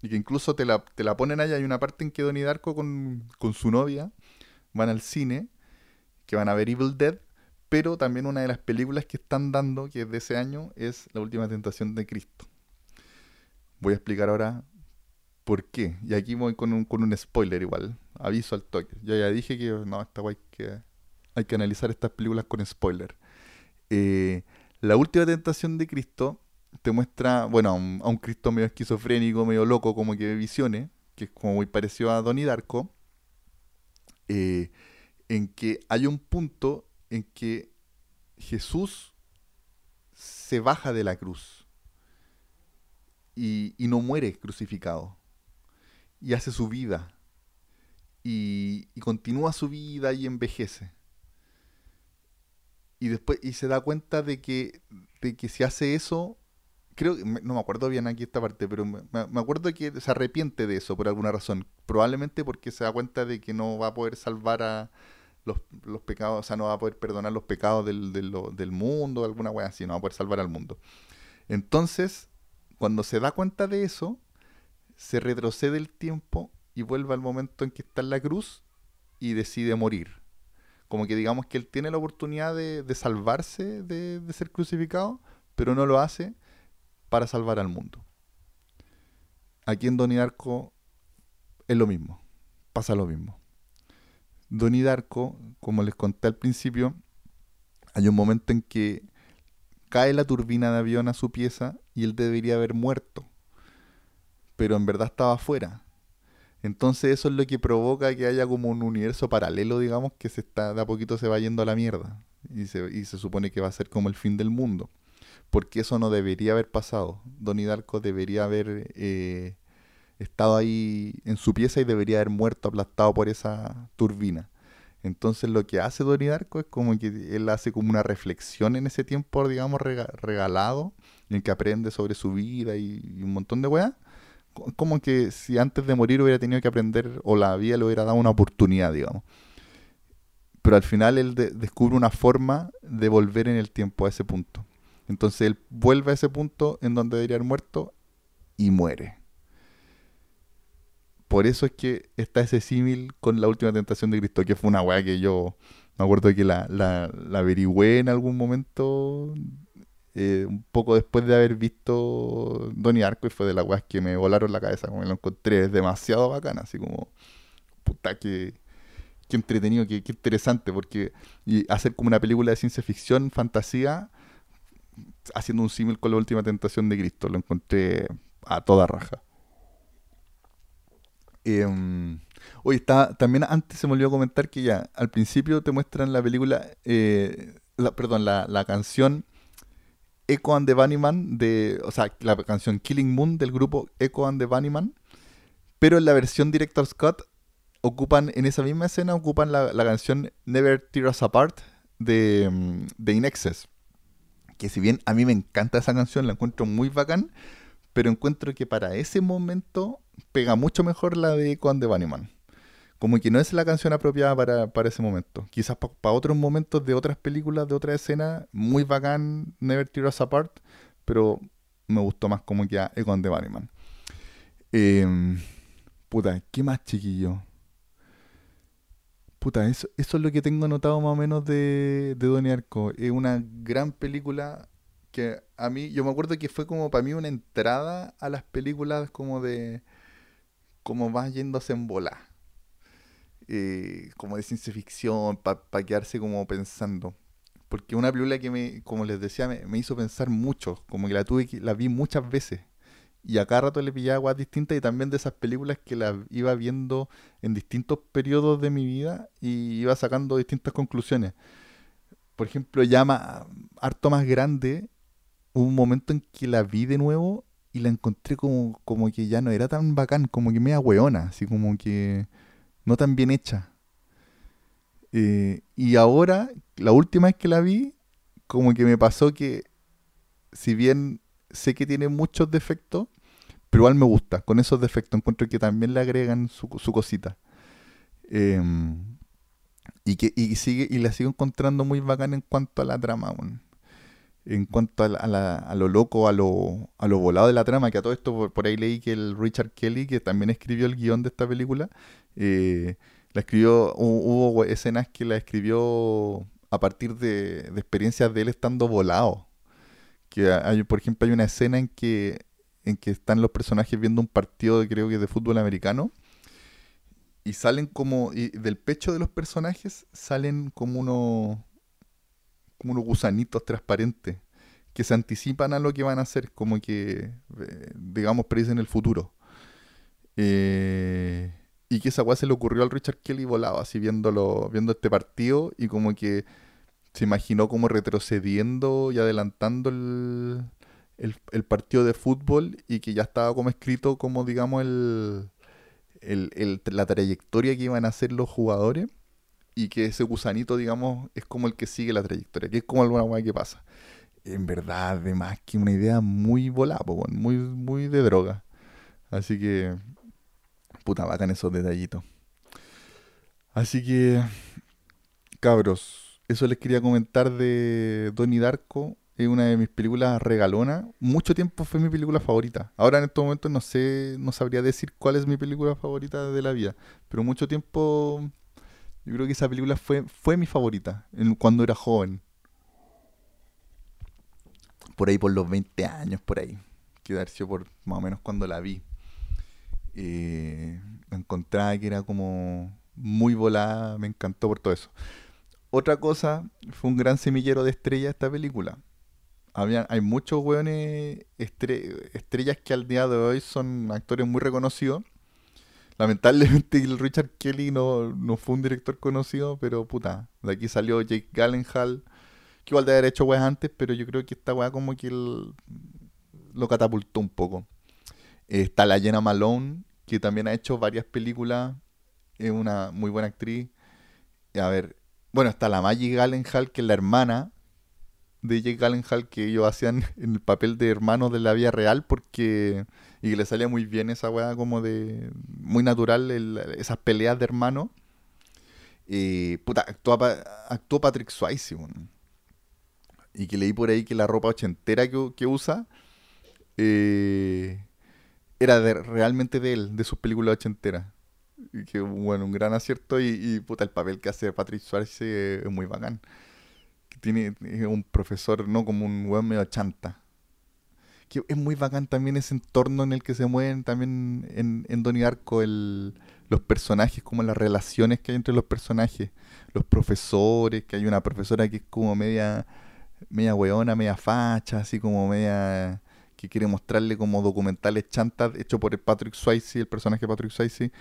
Y que incluso te la, te la ponen allá. Hay una parte en que Donnie Darko con, con su novia van al cine, que van a ver Evil Dead, pero también una de las películas que están dando, que es de ese año, es La Última Tentación de Cristo. Voy a explicar ahora ¿Por qué? Y aquí voy con un, con un spoiler igual. Aviso al toque. Yo ya dije que no, esta guay que hay que analizar estas películas con spoiler. Eh, la última tentación de Cristo te muestra, bueno, a un, Cristo medio esquizofrénico, medio loco, como que visiones, que es como muy parecido a Donnie Darko, eh, en que hay un punto en que Jesús se baja de la cruz y no muere crucificado y hace su vida. Y, continúa su vida y envejece. Y después y se da cuenta de que, de que si hace eso, creo que no me acuerdo bien aquí esta parte, pero me, acuerdo que se arrepiente de eso por alguna razón. Probablemente porque se da cuenta de que no va a poder salvar a los, pecados, o sea, no va a poder perdonar los pecados del, del, del mundo, alguna wea así, no va a poder salvar al mundo. Entonces, cuando se da cuenta de eso, se retrocede el tiempo y vuelve al momento en que está en la cruz y decide morir. Como que digamos que él tiene la oportunidad de, salvarse de, ser crucificado, pero no lo hace para salvar al mundo. Aquí en Donnie Darko es lo mismo, pasa lo mismo. Donnie Darko, como les conté al principio, hay un momento en que cae la turbina de avión a su pieza y él debería haber muerto pero en verdad estaba afuera. Entonces eso es lo que provoca que haya como un universo paralelo, digamos, que se está, de a poquito se va yendo a la mierda. Y se, y se supone que va a ser como el fin del mundo. Porque eso no debería haber pasado. Donnie Darko debería haber eh, estado ahí en su pieza y debería haber muerto aplastado por esa turbina. Entonces lo que hace Donnie es como que él hace como una reflexión en ese tiempo, digamos, regalado, en que aprende sobre su vida y, un montón de weas como que si antes de morir hubiera tenido que aprender o la vida le hubiera dado una oportunidad, digamos. pero al final él de- descubre una forma de volver en el tiempo a ese punto. Entonces él vuelve a ese punto en donde debería haber muerto y muere. Por eso es que está ese símil con la última tentación de Cristo, que fue una weá que yo me acuerdo que la, la, la averigüé en algún momento, eh, un poco después de haber visto Donnie Arco, y fue de las weas que me volaron la cabeza, como que lo encontré es demasiado bacana, así como, puta, que, qué entretenido, qué, qué interesante, porque y hacer como una película de ciencia ficción, fantasía, haciendo un símil con la última tentación de Cristo, lo encontré a toda raja. Em, oye, está, también antes se me olvidó comentar que ya al principio te muestran la película, eh, perdón, la, canción Echo and the Bunnyman, de, o sea, la canción Killing Moon del grupo Echo and the Bunnyman, pero en la versión Director Scott ocupan, en esa misma escena, ocupan la, canción Never Tear Us Apart de, mm, de. Que si bien a mí me encanta esa canción, la encuentro muy bacán, pero encuentro que para ese momento pega mucho mejor la de Echo and the Bunnyman. Como que no es la canción apropiada para, para ese momento. Quizás para otros momentos de otras películas, de otras escenas, muy bacán Never Tear Us Apart, pero me gustó más como que a Echo and the Bunnyman. Em, puta, ¿qué más chiquillo? Puta, eso, eso es lo que tengo anotado más o menos de, de Donnie Arco. Es una gran película que a mí, yo me acuerdo que fue como para mí una entrada a las películas como de, como va yéndose en bola. Eh, como de ciencia ficción, para quedarse como pensando. Porque una película que me, como les decía, me, hizo pensar mucho, como que la tuve la vi muchas veces. Y a cada rato le pillaba cosas distintas y también de esas películas que las iba viendo en distintos periodos de mi vida y iba sacando distintas conclusiones. Por ejemplo, ya ma- harto más grande, hubo un momento en que la vi de nuevo y la encontré como, como que ya no era tan bacán, como que media weona, así como que no tan bien hecha. Eh, y ahora, la última vez que la vi, como que me pasó que, si bien sé que tiene muchos defectos, pero igual me gusta. Con esos defectos encuentro que también le agregan su, su cosita. Em, y que y sigue y la sigo encontrando muy bacán en cuanto a la trama, weón. En cuanto a, a lo loco, a lo, a lo volado de la trama, que a todo esto por, por ahí leí que el Richard Kelly, que también escribió el guion de esta película, eh, la escribió, hu- hubo escenas que la escribió a partir de, de experiencias de él estando volado. Que hay, por ejemplo, hay una escena en que, en que están los personajes viendo un partido, creo que de fútbol americano, y salen como, y del pecho de los personajes salen como unos, como unos gusanitos transparentes que se anticipan a lo que van a hacer, como que, eh, digamos, predicen el futuro. Eh, y que esa weá se le ocurrió al Richard Kelly volado, así viéndolo, viendo este partido, y como que se imaginó como retrocediendo y adelantando el, el, partido de fútbol y que ya estaba como escrito como, digamos, el- el- la trayectoria que iban a hacer los jugadores y que ese gusanito, digamos, es como el que sigue la trayectoria, que es como alguna weá que pasa. En verdad, además que una idea muy volada, muy, muy de droga. Así que, puta, bacán esos detallitos. Así que, cabros, eso les quería comentar de Donnie Darko. Es una de mis películas regalonas. Mucho tiempo fue mi película favorita. Ahora en estos momentos no sé, no sabría decir cuál es mi película favorita de la vida. Pero mucho tiempo yo creo que esa película fue, fue mi favorita cuando era joven. Por ahí por los 20 años, por ahí. Que debe haber sido por más o menos cuando la vi. Eh, encontraba que era como muy volada, me encantó por todo eso. Otra cosa, fue un gran semillero de estrellas esta película. Había, hay muchos hueones estre- estrellas que al día de hoy son actores muy reconocidos. Lamentablemente Richard Kelly no, no fue un director conocido, pero puta, de aquí salió Jake Gyllenhaal, que igual de haber hecho weas antes, pero yo creo que esta wea como que lo catapultó un poco. Está la Jenna Malone, que también ha hecho varias películas, es una muy buena actriz. A ver, bueno, está la Maggie Gyllenhaal, que es la hermana de Jake Gyllenhaal, que ellos hacían en el papel de hermanos de la vida real, porque... Y que le salía muy bien esa weá como de... Muy natural, esas peleas de hermanos. Eh, puta, actuó Patrick Swayze, Y que leí por ahí que la ropa ochentera que, que usa eh, era de, realmente de él, de sus películas ochenteras. Y que, bueno, un gran acierto y, puta, el papel que hace Patrick Swayze es muy bacán. Tiene un profesor, ¿no? Como un weón medio chanta. Que es muy bacán también ese entorno en el que se mueven también en, en Donnie Darko el, los personajes, como las relaciones que hay entre los personajes. Los profesores, que hay una profesora que es como media, media weona, media facha, así como media que quiere mostrarle como documentales chantas hecho por el Patrick Swayze, el personaje de Patrick Swayze,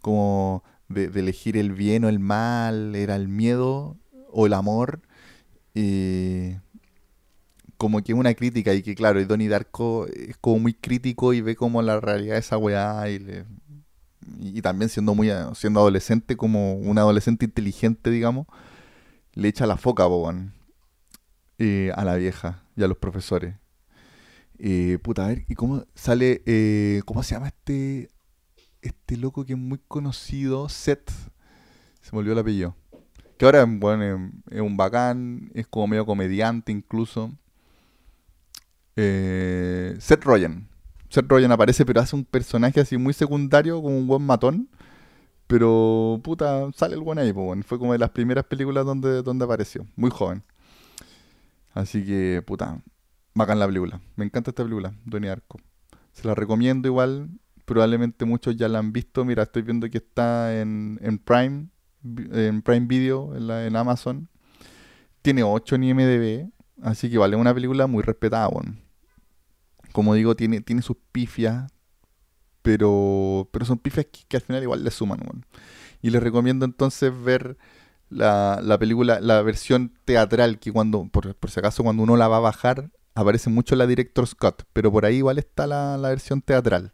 como de, elegir el bien o el mal, era el miedo o el amor. y como que una crítica y que claro, y Donnie Darko es como muy crítico y ve como la realidad de esa weá y, y, también siendo muy siendo adolescente, como un adolescente inteligente, digamos, le echa la foca eh, a la vieja y a los profesores. Eh, puta, a ver, ¿y cómo sale? Eh, ¿Cómo se llama este este loco que es muy conocido? Seth. Se me olvidó el apellido. Que ahora bueno, es un bacán, es como medio comediante incluso. Eh, Seth Rogen. Seth Rogen aparece, pero hace un personaje así muy secundario, como un buen matón. Pero, puta, sale el buen ahí, Fue como de las primeras películas donde, donde apareció. Muy joven. Así que, puta, Bacán la película. Me encanta esta película, Donnie Arco. Se la recomiendo igual. Probablemente muchos ya la han visto. Mira, estoy viendo que está en, Prime, en Prime Video, en, Amazon. Tiene 8 en IMDB, así que vale una película muy respetada, Como digo, tiene, tiene sus pifias, pero, pero son pifias que, al final igual le suman, Y les recomiendo entonces ver la, la, película, la versión teatral, que cuando, por, por, si acaso, cuando uno la va a bajar, aparece mucho la Director Scott, pero por ahí igual está la, versión teatral.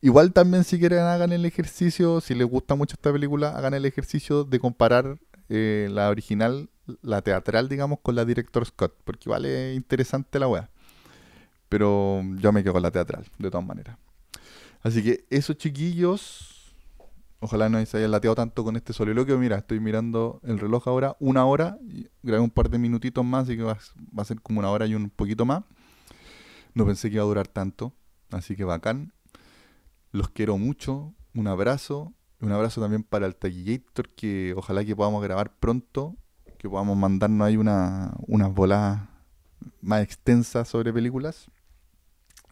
Igual también si quieren hagan el ejercicio, si les gusta mucho esta película, hagan el ejercicio de comparar eh, la original, la teatral, digamos, con la Director Scott, porque igual es interesante la weá. Pero yo me quedo con la teatral, de todas maneras. Así que esos chiquillos Ojalá no se haya lateado tanto con este soliloquio. Mira, estoy mirando el reloj ahora, una hora, grabé un par de minutitos más, así que va, a ser como una hora y un poquito más. No pensé que iba a durar tanto, así que bacán. Los quiero mucho, un abrazo, un abrazo también para el Taquillator, que ojalá que podamos grabar pronto, que podamos mandarnos ahí una, unas bolas más extensas sobre películas.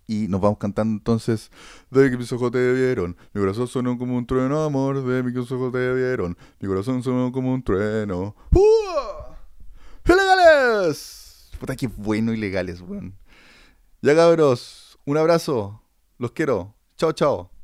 Y nos vamos cantando entonces, de que mis ojos te vieron, mi corazón sonó como un trueno, amor, de que mis ojos te vieron, mi corazón sonó como un trueno. ¡Ilegales! Puta, qué bueno ilegales, weón. Ya cabros, un abrazo, los quiero. Chao, chao.